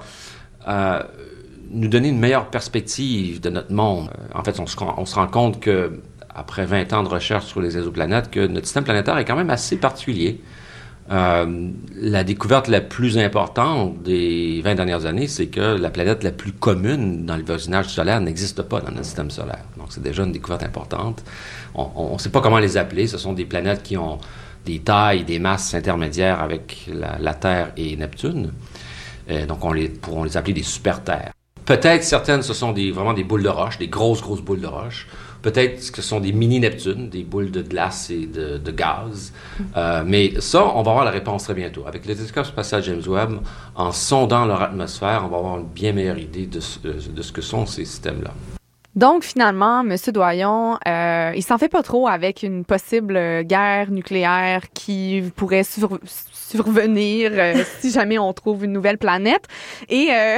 nous donner une meilleure perspective de notre monde. En fait, on se, on se rend compte que après 20 ans de recherche sur les exoplanètes, que notre système planétaire est quand même assez particulier. Euh, la découverte la plus importante des 20 dernières années, c'est que la planète la plus commune dans le voisinage solaire n'existe pas dans notre système solaire. Donc, c'est déjà une découverte importante. On ne sait pas comment les appeler. Ce sont des planètes qui ont des tailles, des masses intermédiaires avec la, Terre et Neptune. Euh, donc, on les, les appeler des super-terres. Peut-être certaines, ce sont vraiment des boules de roche, des grosses, grosses boules de roche. Peut-être que ce sont des mini-Neptunes, des boules de glace et de, gaz. Euh, mais ça, on va avoir la réponse très bientôt. Avec le télescope spatial James Webb, en sondant leur atmosphère, on va avoir une bien meilleure idée de, ce que sont ces systèmes-là. Donc, finalement, M. Doyon, euh, il s'en fait pas trop avec une possible guerre nucléaire qui pourrait survenir euh, si jamais on trouve une nouvelle planète. Et euh,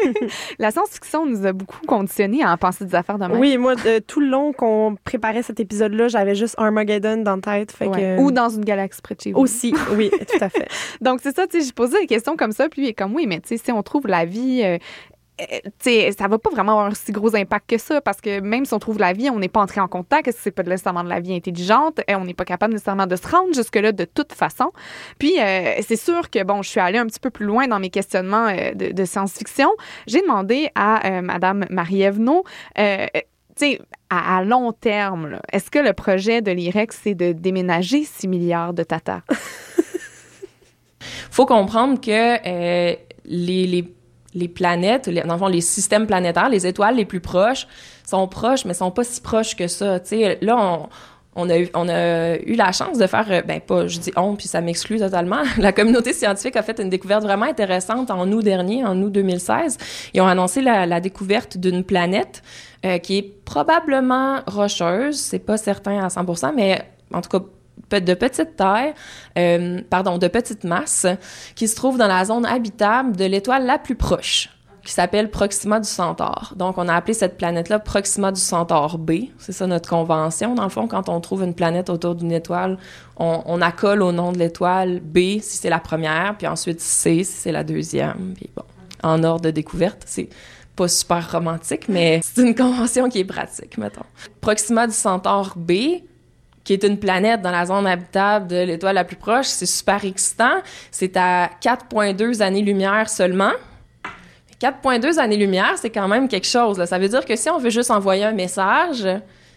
la science-fiction nous a beaucoup conditionnés à en penser des affaires de même. Oui, moi, tout le long qu'on préparait cet épisode-là, j'avais juste Armageddon dans la tête. Fait que... Ou dans une galaxie près de chez vous. Aussi, oui, tout à fait. Donc, c'est ça, tu sais, j'ai posé des questions comme ça, puis il est comme, oui, mais tu sais, si on trouve la vie euh, euh, ça va pas vraiment avoir un si gros impact que ça parce que même si on trouve la vie, on n'est pas entré en contact, c'est pas nécessairement de la vie intelligente, et on n'est pas capable nécessairement de se rendre jusque-là de toute façon. Puis euh, c'est sûr que bon, je suis allée un petit peu plus loin dans mes questionnements euh, de, science-fiction. J'ai demandé à Madame Marie-Ève à, à, long terme, est-ce que le projet de l'IREX, c'est de déménager 6 milliards de Tata? faut comprendre que les les planètes, les, dans le fond, les systèmes planétaires, les étoiles les plus proches sont proches, mais sont pas si proches que ça. sais, là, on, a eu, la chance de faire, euh, ben pas, je dis on, puis ça m'exclut totalement. La communauté scientifique a fait une découverte vraiment intéressante en août dernier, en août 2016. Ils ont annoncé la, la découverte d'une planète euh, qui est probablement rocheuse, c'est pas certain à 100%, mais en tout cas de petite taille, euh, pardon, de petite masse, qui se trouve dans la zone habitable de l'étoile la plus proche, qui s'appelle Proxima du Centaure. Donc, on a appelé cette planète-là Proxima du Centaure B. C'est ça notre convention. Dans le fond, quand on trouve une planète autour d'une étoile, on, accole au nom de l'étoile B si c'est la première, puis ensuite C si c'est la deuxième. Puis bon, en ordre de découverte, c'est pas super romantique, mais c'est une convention qui est pratique, mettons. Proxima du Centaure B, qui est une planète dans la zone habitable de l'étoile la plus proche. C'est super excitant. C'est à 4,2 années-lumière seulement. 4,2 années-lumière, c'est quand même quelque chose. Ça veut dire que si on veut juste envoyer un message,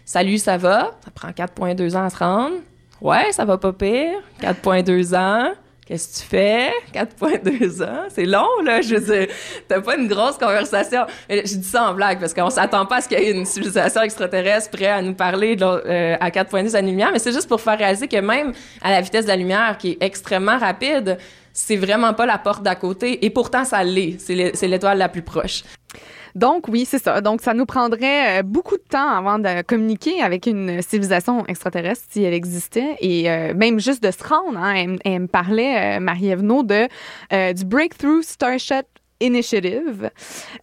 salut, ça va, ça prend 4,2 ans à se rendre. Ouais, ça va pas pire. 4,2 ans. Qu'est-ce que tu fais? 4,2 ans. C'est long, là. Je veux dire, t'as pas une grosse conversation. Je dis ça en blague parce qu'on s'attend pas à ce qu'il y ait une civilisation extraterrestre prête à nous parler euh, à 4,2 années-lumière, mais c'est juste pour faire réaliser que même à la vitesse de la lumière, qui est extrêmement rapide, c'est vraiment pas la porte d'à côté. Et pourtant, ça l'est. C'est l'étoile la plus proche. Donc oui, c'est ça. Donc ça nous prendrait euh, beaucoup de temps avant de communiquer avec une civilisation extraterrestre si elle existait et euh, même juste de se rendre. Hein. Elle, me parlait, euh, Marie-Ève de du Breakthrough Starship Initiative.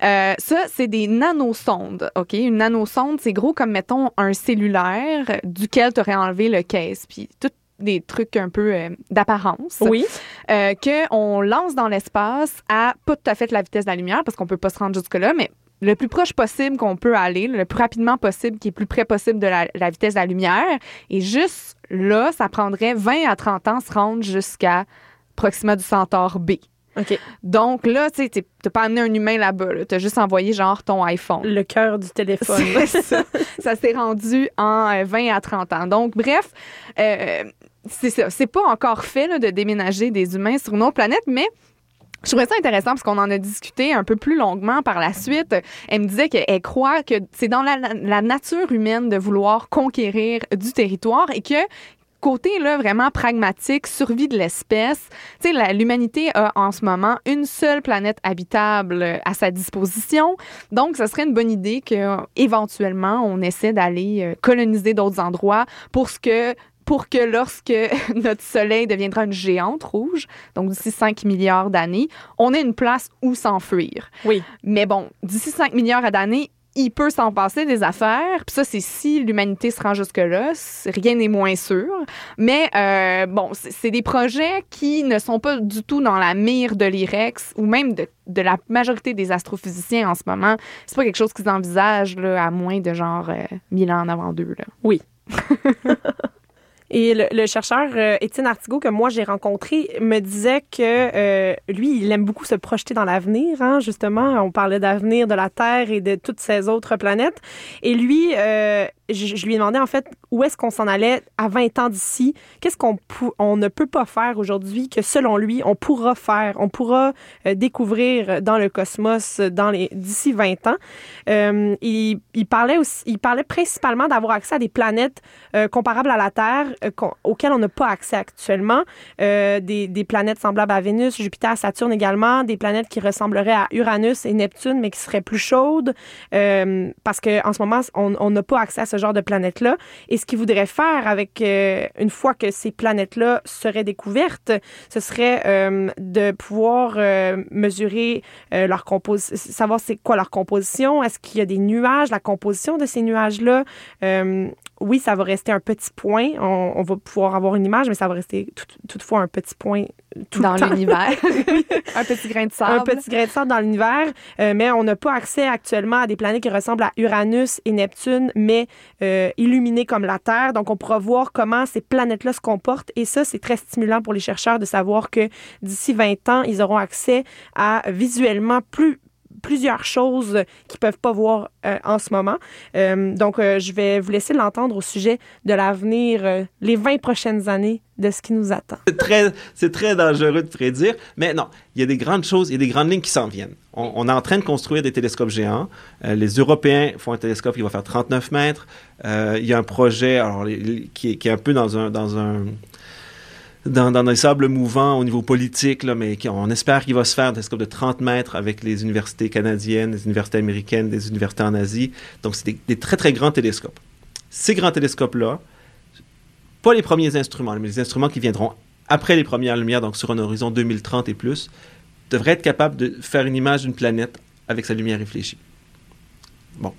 ça, c'est des nanosondes, OK? Une nanosonde, c'est gros comme, mettons, un cellulaire duquel tu aurais enlevé le case. Puis des trucs un peu d'apparence. Oui. Euh, qu'on lance dans l'espace à pas tout à fait la vitesse de la lumière parce qu'on peut pas se rendre jusque-là, mais le plus proche possible qu'on peut aller, le plus rapidement possible, qui est plus près possible de la, vitesse de la lumière. Et juste là, ça prendrait 20 à 30 ans se rendre jusqu'à Proxima du Centaure B. OK. Donc là, tu sais, t'as pas amené un humain là-bas. Tu as juste envoyé genre ton iPhone. Le cœur du téléphone. ça. ça s'est rendu en 20 euh, à 30 ans. Donc, bref, euh, c'est pas encore fait de déménager des humains sur une autre planète, mais je trouvais ça intéressant parce qu'on en a discuté un peu plus longuement par la suite. Elle me disait qu'elle croit que c'est dans la, nature humaine de vouloir conquérir du territoire et que côté là vraiment pragmatique, survie de l'espèce, tu sais l'humanité a en ce moment une seule planète habitable à sa disposition. Donc ce serait une bonne idée que éventuellement on essaie d'aller euh, coloniser d'autres endroits pour ce que pour que lorsque notre Soleil deviendra une géante rouge, donc d'ici 5 milliards d'années, on ait une place où s'enfuir. Oui. Mais bon, d'ici 5 milliards d'années, il peut s'en passer des affaires. Puis ça, c'est si l'humanité se rend jusque-là. Rien n'est moins sûr. Mais euh, bon, c'est des projets qui ne sont pas du tout dans la mire de l'IREX ou même de, de, la majorité des astrophysiciens en ce moment. C'est pas quelque chose qu'ils envisagent là, à moins de genre euh, 1000 ans avant d'eux. Oui. Et le, chercheur euh, Étienne Artigot, que moi j'ai rencontré, me disait que euh, lui, il aime beaucoup se projeter dans l'avenir. Hein, justement, on parlait d'avenir de la Terre et de toutes ces autres planètes. Et lui, euh, je, lui ai demandé en fait où est-ce qu'on s'en allait à 20 ans d'ici? Qu'est-ce qu'on on ne peut pas faire aujourd'hui que selon lui on pourra faire, on pourra euh, découvrir dans le cosmos dans les d'ici 20 ans. Euh, il, parlait aussi, il parlait principalement d'avoir accès à des planètes euh, comparables à la Terre auxquelles on n'a pas accès actuellement, des, des, planètes semblables à Vénus, Jupiter, Saturne également, des planètes qui ressembleraient à Uranus et Neptune mais qui seraient plus chaudes parce que en ce moment on n'a pas accès à ce genre de planète-là. Et ce qu'ils voudraient faire avec, euh, une fois que ces planètes-là seraient découvertes, ce serait euh, de pouvoir euh, mesurer leur composition, savoir c'est quoi leur composition, est-ce qu'il y a des nuages, la composition de ces nuages-là, oui, ça va rester un petit point. On, va pouvoir avoir une image, mais ça va rester toutefois un petit point tout dans l'univers. un petit grain de sable. Un petit grain de sable dans l'univers. Euh, mais on n'a pas accès actuellement à des planètes qui ressemblent à Uranus et Neptune, mais euh, illuminées comme la Terre. Donc, on pourra voir comment ces planètes-là se comportent. Et ça, c'est très stimulant pour les chercheurs de savoir que d'ici 20 ans, ils auront accès à visuellement plus plusieurs choses qu'ils peuvent pas voir euh, en ce moment. Euh, donc, euh, je vais vous laisser l'entendre au sujet de l'avenir, les 20 prochaines années de ce qui nous attend. C'est très, très dangereux de prédire, mais non, il y a des grandes choses, il y a des grandes lignes qui s'en viennent. On, est en train de construire des télescopes géants. les Européens font un télescope qui va faire 39 mètres. il y a un projet alors, qui, qui, est un peu dans un, dans un dans, dans des sables mouvants au niveau politique, mais on espère qu'il va se faire un télescope de 30 mètres avec les universités canadiennes, les universités américaines, des universités en Asie. Donc, c'est des, très, très grands télescopes. Ces grands télescopes-là, pas les premiers instruments, mais les instruments qui viendront après les premières lumières, donc sur un horizon 2030 et plus, devraient être capables de faire une image d'une planète avec sa lumière réfléchie. Bon,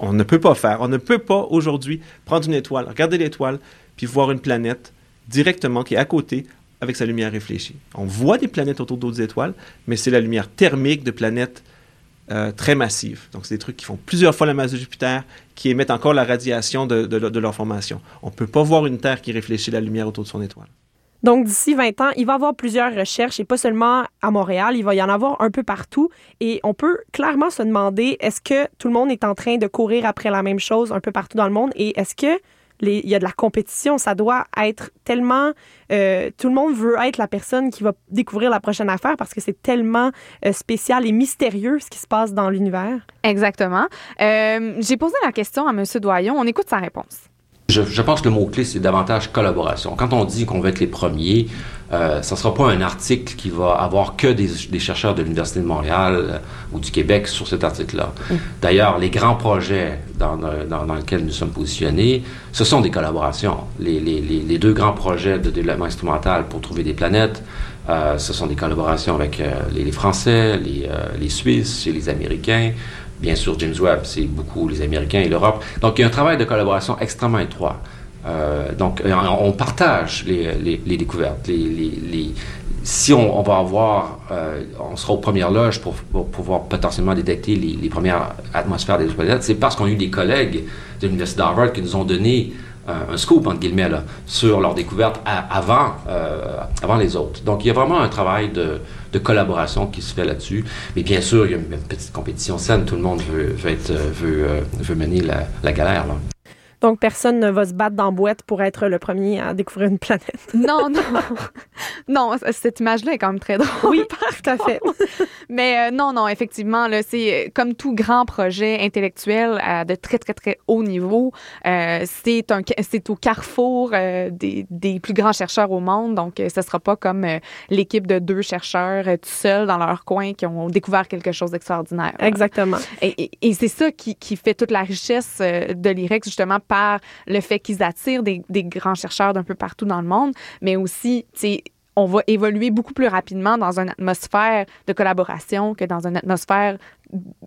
on ne peut pas faire, on ne peut pas aujourd'hui prendre une étoile, regarder l'étoile, puis voir une planète directement, qui est à côté, avec sa lumière réfléchie. On voit des planètes autour d'autres étoiles, mais c'est la lumière thermique de planètes euh, très massives. Donc, c'est des trucs qui font plusieurs fois la masse de Jupiter, qui émettent encore la radiation de, de leur formation. On ne peut pas voir une Terre qui réfléchit la lumière autour de son étoile. Donc, d'ici 20 ans, il va y avoir plusieurs recherches, et pas seulement à Montréal, il va y en avoir un peu partout. Et on peut clairement se demander, est-ce que tout le monde est en train de courir après la même chose un peu partout dans le monde? Et est-ce que il y a de la compétition. Ça doit être tellement... Euh, tout le monde veut être la personne qui va découvrir la prochaine affaire parce que c'est tellement euh, spécial et mystérieux ce qui se passe dans l'univers. Exactement. Euh, j'ai posé la question à M. Doyon. On écoute sa réponse. Je, je pense que le mot-clé, c'est davantage collaboration. Quand on dit qu'on veut être les premiers, euh, ça ne sera pas un article qui va avoir que des, des chercheurs de l'Université de Montréal euh, ou du Québec sur cet article-là. Mm. D'ailleurs, les grands projets dans, dans, dans, lesquels nous sommes positionnés, ce sont des collaborations. Les, les, les deux grands projets de développement instrumental pour trouver des planètes, euh, ce sont des collaborations avec euh, les, Français, les, euh, les Suisses et les Américains. Bien sûr, James Webb, c'est beaucoup les Américains et l'Europe. Donc, il y a un travail de collaboration extrêmement étroit. Euh, donc, euh, on partage les, découvertes. Si on, on, va avoir, euh, on sera aux premières loges pour, pour pouvoir potentiellement détecter les, premières atmosphères des planètes, c'est parce qu'on a eu des collègues de l'Université d'Harvard qui nous ont donné un scoop, entre guillemets, là, sur leur découverte avant, avant les autres. Donc, il y a vraiment un travail de, de collaboration qui se fait là-dessus. Mais bien sûr, il y a une petite compétition saine. Tout le monde veut, veut, être, veut, euh, veut mener la, la galère. Là. Donc, personne ne va se battre dans boîte pour être le premier à découvrir une planète. non, non. non, cette image-là est quand même très drôle. Oui, tout à fait. Mais euh, non, non, effectivement, là, c'est euh, comme tout grand projet intellectuel à de très, très, très haut niveau. Euh, c'est un, c'est au carrefour euh, des, des, plus grands chercheurs au monde. Donc, ce sera pas comme l'équipe de deux chercheurs tout seuls dans leur coin qui ont découvert quelque chose d'extraordinaire. Exactement. Et, et, et c'est ça qui, qui fait toute la richesse de l'IREX, justement, par le fait qu'ils attirent des, des grands chercheurs d'un peu partout dans le monde, mais aussi, tu on va évoluer beaucoup plus rapidement dans une atmosphère de collaboration que dans une atmosphère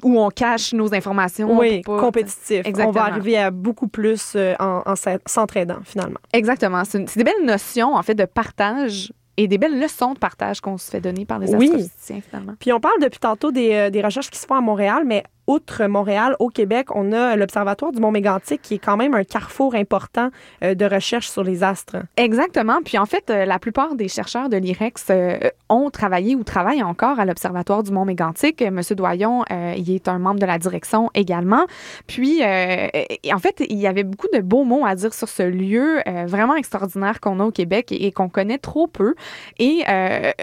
où on cache nos informations. Oui, pas- compétitif. On Exactement. va arriver à beaucoup plus euh, en, en s'en- s'entraidant, finalement. Exactement. C'est des belles notions, en fait, de partage et des belles leçons de partage qu'on se fait donner par les Oui. astrophysiciens, finalement. Puis on parle depuis tantôt des, euh, des recherches qui se font à Montréal, mais outre Montréal, au Québec, on a l'Observatoire du Mont Mégantic qui est quand même un carrefour important euh, de recherche sur les astres. Exactement. Puis en fait, euh, la plupart des chercheurs de l'IREX euh, ont travaillé ou travaillent encore à l'Observatoire du Mont Mégantic. Euh, Monsieur Doyon, il est un membre de la direction également. Puis, en fait, il y avait beaucoup de beaux mots à dire sur ce lieu vraiment extraordinaire qu'on a au Québec et, qu'on connaît trop peu. Et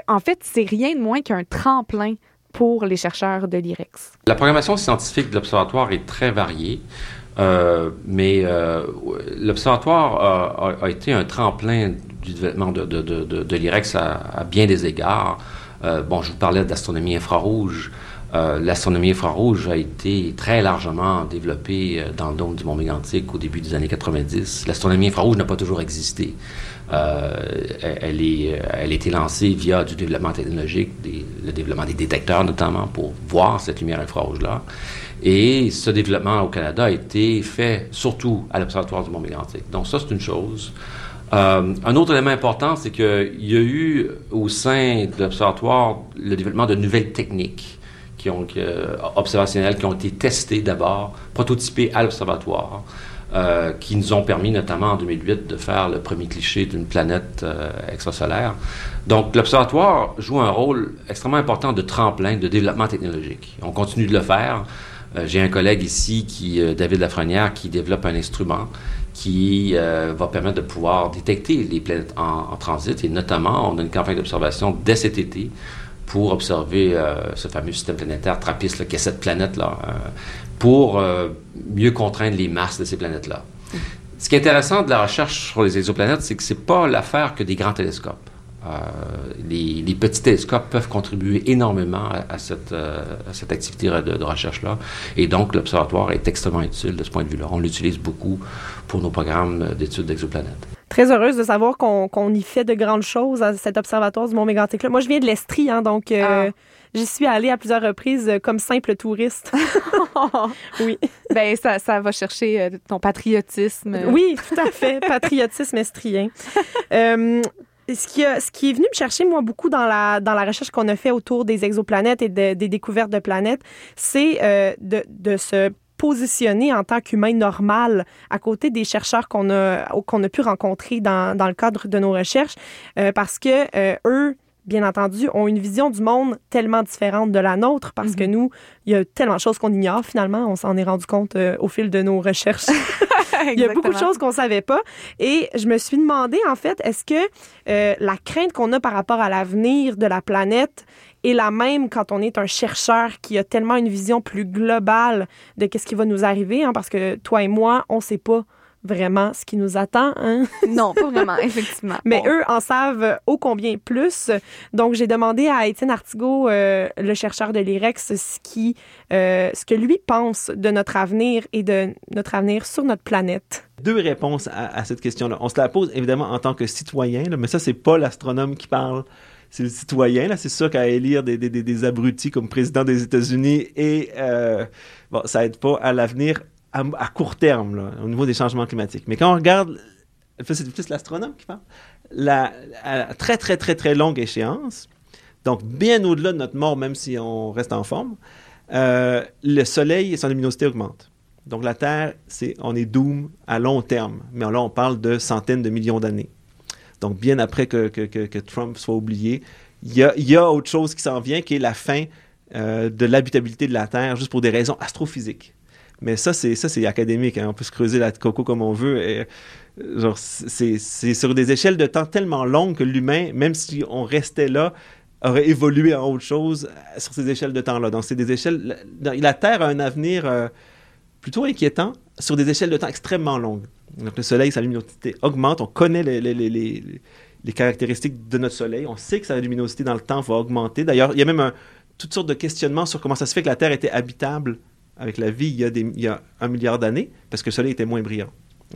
en fait, c'est rien de moins qu'un tremplin pour les chercheurs de l'IREX. La programmation scientifique de l'Observatoire est très variée, euh, mais euh, l'Observatoire a, été un tremplin du développement de, l'IREX à, bien des égards. Euh, bon, je vous parlais d'astronomie infrarouge. L'astronomie infrarouge a été très largement développée dans le dôme du Mont Mégantic au début des années 90. L'astronomie infrarouge n'a pas toujours existé. Euh, elle, est, elle a été lancée via du développement technologique, le développement des détecteurs notamment pour voir cette lumière infrarouge-là. Et ce développement au Canada a été fait surtout à l'Observatoire du Mont Mégantic. Donc ça, c'est une chose. Euh, un autre élément important, c'est qu'il y a eu au sein de l'Observatoire le développement de nouvelles techniques qui ont, euh, observationnelles qui ont été testées d'abord, prototypées à l'Observatoire, euh, qui nous ont permis notamment en 2008 de faire le premier cliché d'une planète euh, extrasolaire. Donc l'Observatoire joue un rôle extrêmement important de tremplin de développement technologique. On continue de le faire. Euh, J'ai un collègue ici, qui, David Lafrenière, qui développe un instrument qui va permettre de pouvoir détecter les planètes en, transit. Et notamment, on a une campagne d'observation dès cet été pour observer ce fameux système planétaire TRAPPIST, qui est cette planète-là, pour euh, mieux contraindre les masses de ces planètes-là. Ce qui est intéressant de la recherche sur les exoplanètes, c'est que c'est pas l'affaire que des grands télescopes. Euh, les, les petits télescopes peuvent contribuer énormément à, à cette, euh, à cette activité de, de recherche-là. Et donc, l'observatoire est extrêmement utile de ce point de vue-là. On l'utilise beaucoup pour nos programmes d'études d'exoplanètes. Très heureuse de savoir qu'on qu'on y fait de grandes choses à cet observatoire du Mont Mégantic-là. Moi, je viens de l'Estrie, hein, donc euh, Ah. J'y suis allée à plusieurs reprises euh, comme simple touriste. oui. ben, ça, ça va chercher euh, ton patriotisme. Oui, tout à fait. Patriotisme estrien. Euh, ce qui, a- ce qui est venu me chercher, moi, beaucoup dans la, dans la recherche qu'on a fait autour des exoplanètes et de- des découvertes de planètes, c'est euh, de, de se positionner en tant qu'humain normal à côté des chercheurs qu'on a, qu'on a pu rencontrer dans, dans le cadre de nos recherches, euh, parce que euh, eux, bien entendu, ont une vision du monde tellement différente de la nôtre, parce que nous, il y a tellement de choses qu'on ignore finalement. On s'en est rendu compte euh, au fil de nos recherches. Il y a beaucoup de choses qu'on savait pas. Et je me suis demandé, en fait, est-ce que euh, la crainte qu'on a par rapport à l'avenir de la planète est la même quand on est un chercheur qui a tellement une vision plus globale de qu'est-ce qui va nous arriver, hein, parce que toi et moi, on sait pas vraiment ce qui nous attend. Hein? Non, pas vraiment, effectivement. Mais Bon. eux en savent ô combien plus. Donc, j'ai demandé à Étienne Artigot, euh, le chercheur de l'IREX, ce, qui, euh, ce que lui pense de notre avenir et de notre avenir sur notre planète. Deux réponses à, à cette question-là. On se la pose évidemment en tant que citoyen, là, mais ça, c'est pas l'astronome qui parle. C'est le citoyen, là. C'est sûr qu'à élire des, des, des, des abrutis comme président des États-Unis et euh, bon, ça aide pas à l'avenir à, court terme, au niveau des changements climatiques. Mais quand on regarde, c'est plus l'astronome qui parle, la, à très, très, très, très longue échéance, donc bien au-delà de notre mort, même si on reste en forme, euh, le Soleil et son luminosité augmentent. Donc la Terre, c'est, on est doom à long terme, mais là on parle de centaines de millions d'années. Donc bien après que, Trump soit oublié, il y a, il y a autre chose qui s'en vient, qui est la fin euh, de l'habitabilité de la Terre, juste pour des raisons astrophysiques. Mais ça, c'est ça, c'est académique. hein. On peut se creuser la coco comme on veut. Genre, c'est, c'est sur des échelles de temps tellement longues que l'humain, même si on restait là, aurait évolué en autre chose euh, sur ces échelles de temps-là. Donc, c'est des échelles. La, Terre a un avenir euh, plutôt inquiétant sur des échelles de temps extrêmement longues. Donc, le Soleil, sa luminosité augmente. On connaît les, les, les, les, caractéristiques de notre Soleil. On sait que sa luminosité dans le temps va augmenter. D'ailleurs, il y a même toutes sortes de questionnements sur comment ça se fait que la Terre était habitable avec la vie il y a, des, il y a un milliard d'années, parce que le Soleil était moins brillant.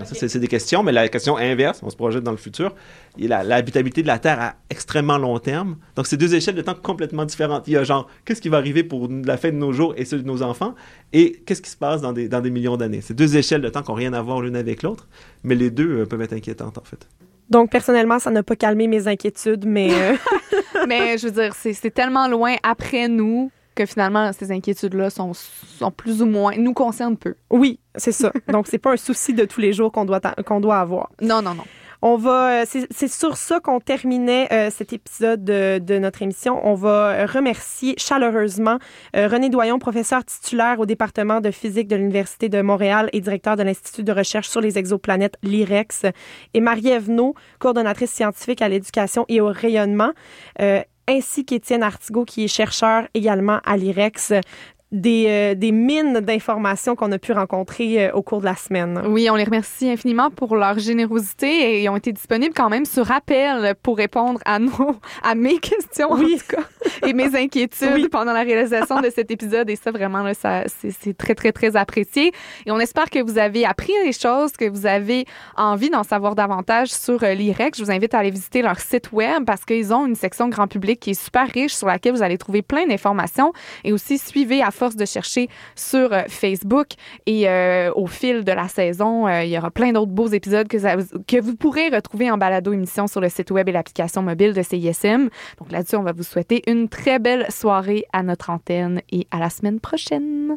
Ça, c'est des questions, mais la question inverse, on se projette dans le futur, il y a la- l'habitabilité de la Terre à extrêmement long terme. Donc, c'est deux échelles de temps complètement différentes. Il y a genre, qu'est-ce qui va arriver pour la fin de nos jours et ceux de nos enfants, et qu'est-ce qui se passe dans des, dans des millions d'années? C'est deux échelles de temps qui n'ont rien à voir l'une avec l'autre, mais les deux euh, peuvent être inquiétantes, en fait. Donc, personnellement, ça n'a pas calmé mes inquiétudes, mais euh, Mais je veux dire, c'est tellement loin après nous que finalement, ces inquiétudes-là sont, sont plus ou moins, nous concernent peu. oui, c'est ça. Donc, c'est pas un souci de tous les jours qu'on doit, qu'on doit avoir. Non, non, non. On va, euh, c'est sur ça qu'on terminait euh, cet épisode de, de notre émission. On va remercier chaleureusement euh, René Doyon, professeur titulaire au département de physique de l'Université de Montréal et directeur de l'Institut de recherche sur les exoplanètes, l'IREX, et Marie-Ève coordonnatrice scientifique à l'éducation et au rayonnement, euh, ainsi qu'Étienne Artigot, qui est chercheur également à l'IREX. Des, euh, des mines d'informations qu'on a pu rencontrer euh, au cours de la semaine. Oui, on les remercie infiniment pour leur générosité et ils ont été disponibles quand même sur appel pour répondre à nos, à mes questions, Oui. en tout cas, et mes inquiétudes Oui. pendant la réalisation de cet épisode. Et ça, vraiment, là, ça, c'est, c'est très, très, très apprécié. Et on espère que vous avez appris des choses, que vous avez envie d'en savoir davantage sur euh, l'IREC. Je vous invite à aller visiter leur site web parce qu'ils ont une section grand public qui est super riche sur laquelle vous allez trouver plein d'informations et aussi suivez à de chercher sur euh, Facebook et euh, au fil de la saison, euh, il y aura plein d'autres beaux épisodes que, que vous pourrez retrouver en balado émission sur le site web et l'application mobile de CISM. Donc là-dessus, on va vous souhaiter une très belle soirée à notre antenne et à la semaine prochaine.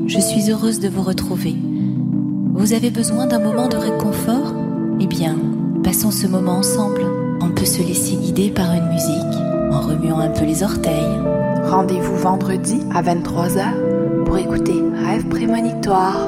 je suis heureuse de vous retrouver. Vous avez besoin d'un moment de réconfort? Eh bien, passons ce moment ensemble. On peut se laisser guider par une musique en remuant un peu les orteils. Rendez-vous vendredi à 23h pour écouter Rêve Prémonitoire.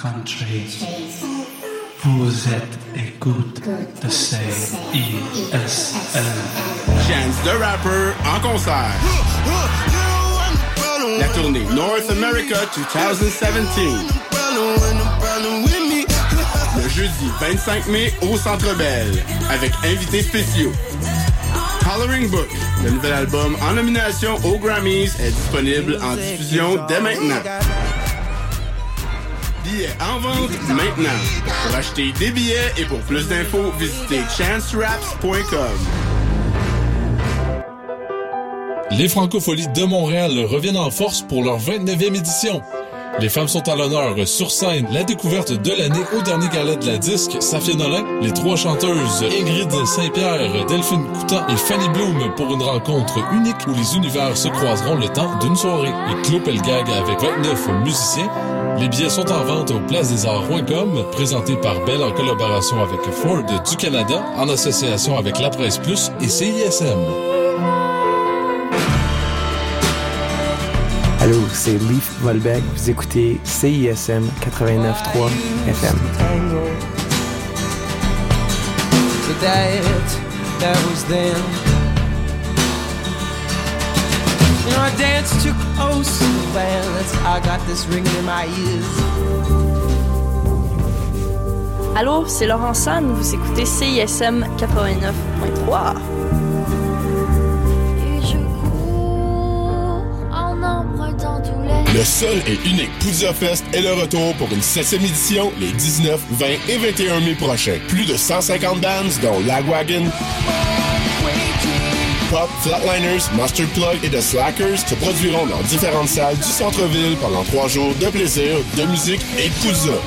country. Vous êtes écoute de CISM. Chance the Rapper en concert. La tournée North America 2017. Le jeudi 25 mai au Centre Bell avec invités spéciaux. Coloring Book, le nouvel album en nomination aux Grammys, est disponible en diffusion dès maintenant. Billets en vente maintenant. Pour acheter des billets et pour plus d'infos, visitez chanceraps.com. Les Francopholies de Montréal reviennent en force pour leur 29e édition. Les femmes sont à l'honneur sur scène. La découverte de l'année au dernier gala de la disque, Safia Nolin, les trois chanteuses Ingrid Saint-Pierre, Delphine Coutan et Fanny Bloom pour une rencontre unique où les univers se croiseront le temps d'une soirée. Et Claude Pelgag avec 29 musiciens. Les billets sont en vente au placedesarts.com, présenté par Bell en collaboration avec Ford du Canada, en association avec La Presse Plus et CISM. C'est Leaf Volbeck. Vous écoutez CISM 89.3 FM. So. You know, I danced too to the band. That's I got this ringing in my ears. Allô, c'est Laurent San. Vous écoutez CISM 89.3. Le seul et unique Pouzza Fest est le retour pour une septième édition les 19, 20 et 21 mai prochains. Plus de 150 bands, dont Lagwagon, Pop, Flatliners, Master Plug et The Slackers se produiront dans différentes salles du centre-ville pendant trois jours de plaisir, de musique et de Pouzza.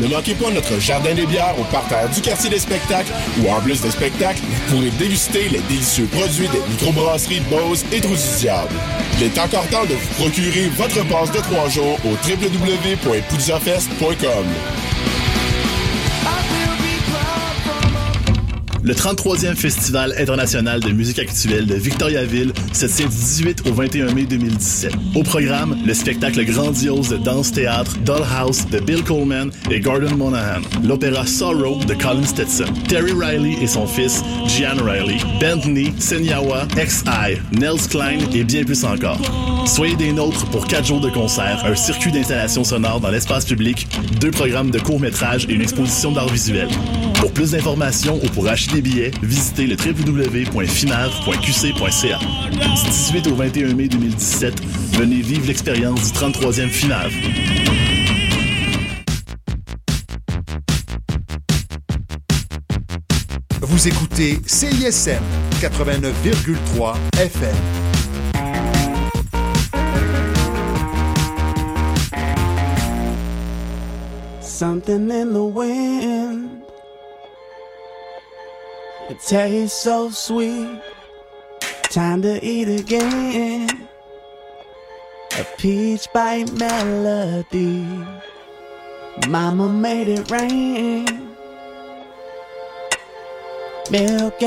Ne manquez pas notre jardin des bières au parterre du quartier des spectacles où, en plus des spectacles, vous pourrez déguster les délicieux produits des microbrasseries Bose et Trou du Diable. Il est encore temps de vous procurer votre passe de trois jours au www.poudzafest.com. Le 33e Festival international de musique actuelle de Victoriaville se tient du 18 au 21 mai 2017. Au programme, le spectacle grandiose de danse-théâtre Dollhouse de Bill Coleman et Gordon Monahan, l'opéra Sorrow de Colin Stetson, Terry Riley et son fils Gian Riley, Bentley, Senyawa, XI, Nels Klein et bien plus encore. Soyez des nôtres pour 4 jours de concert, un circuit d'installation sonore dans l'espace public, deux programmes de court-métrage et une exposition d'art visuel. Pour plus d'informations ou pour acheter des billets, visitez le www.finav.qc.ca. Du 18 au 21 mai 2017, venez vivre l'expérience du 33e FINAV. Vous écoutez CISM 89,3 FM. Something in the wind. It tastes so sweet. Time to eat again. A peach bite melody. Mama made it rain. Milk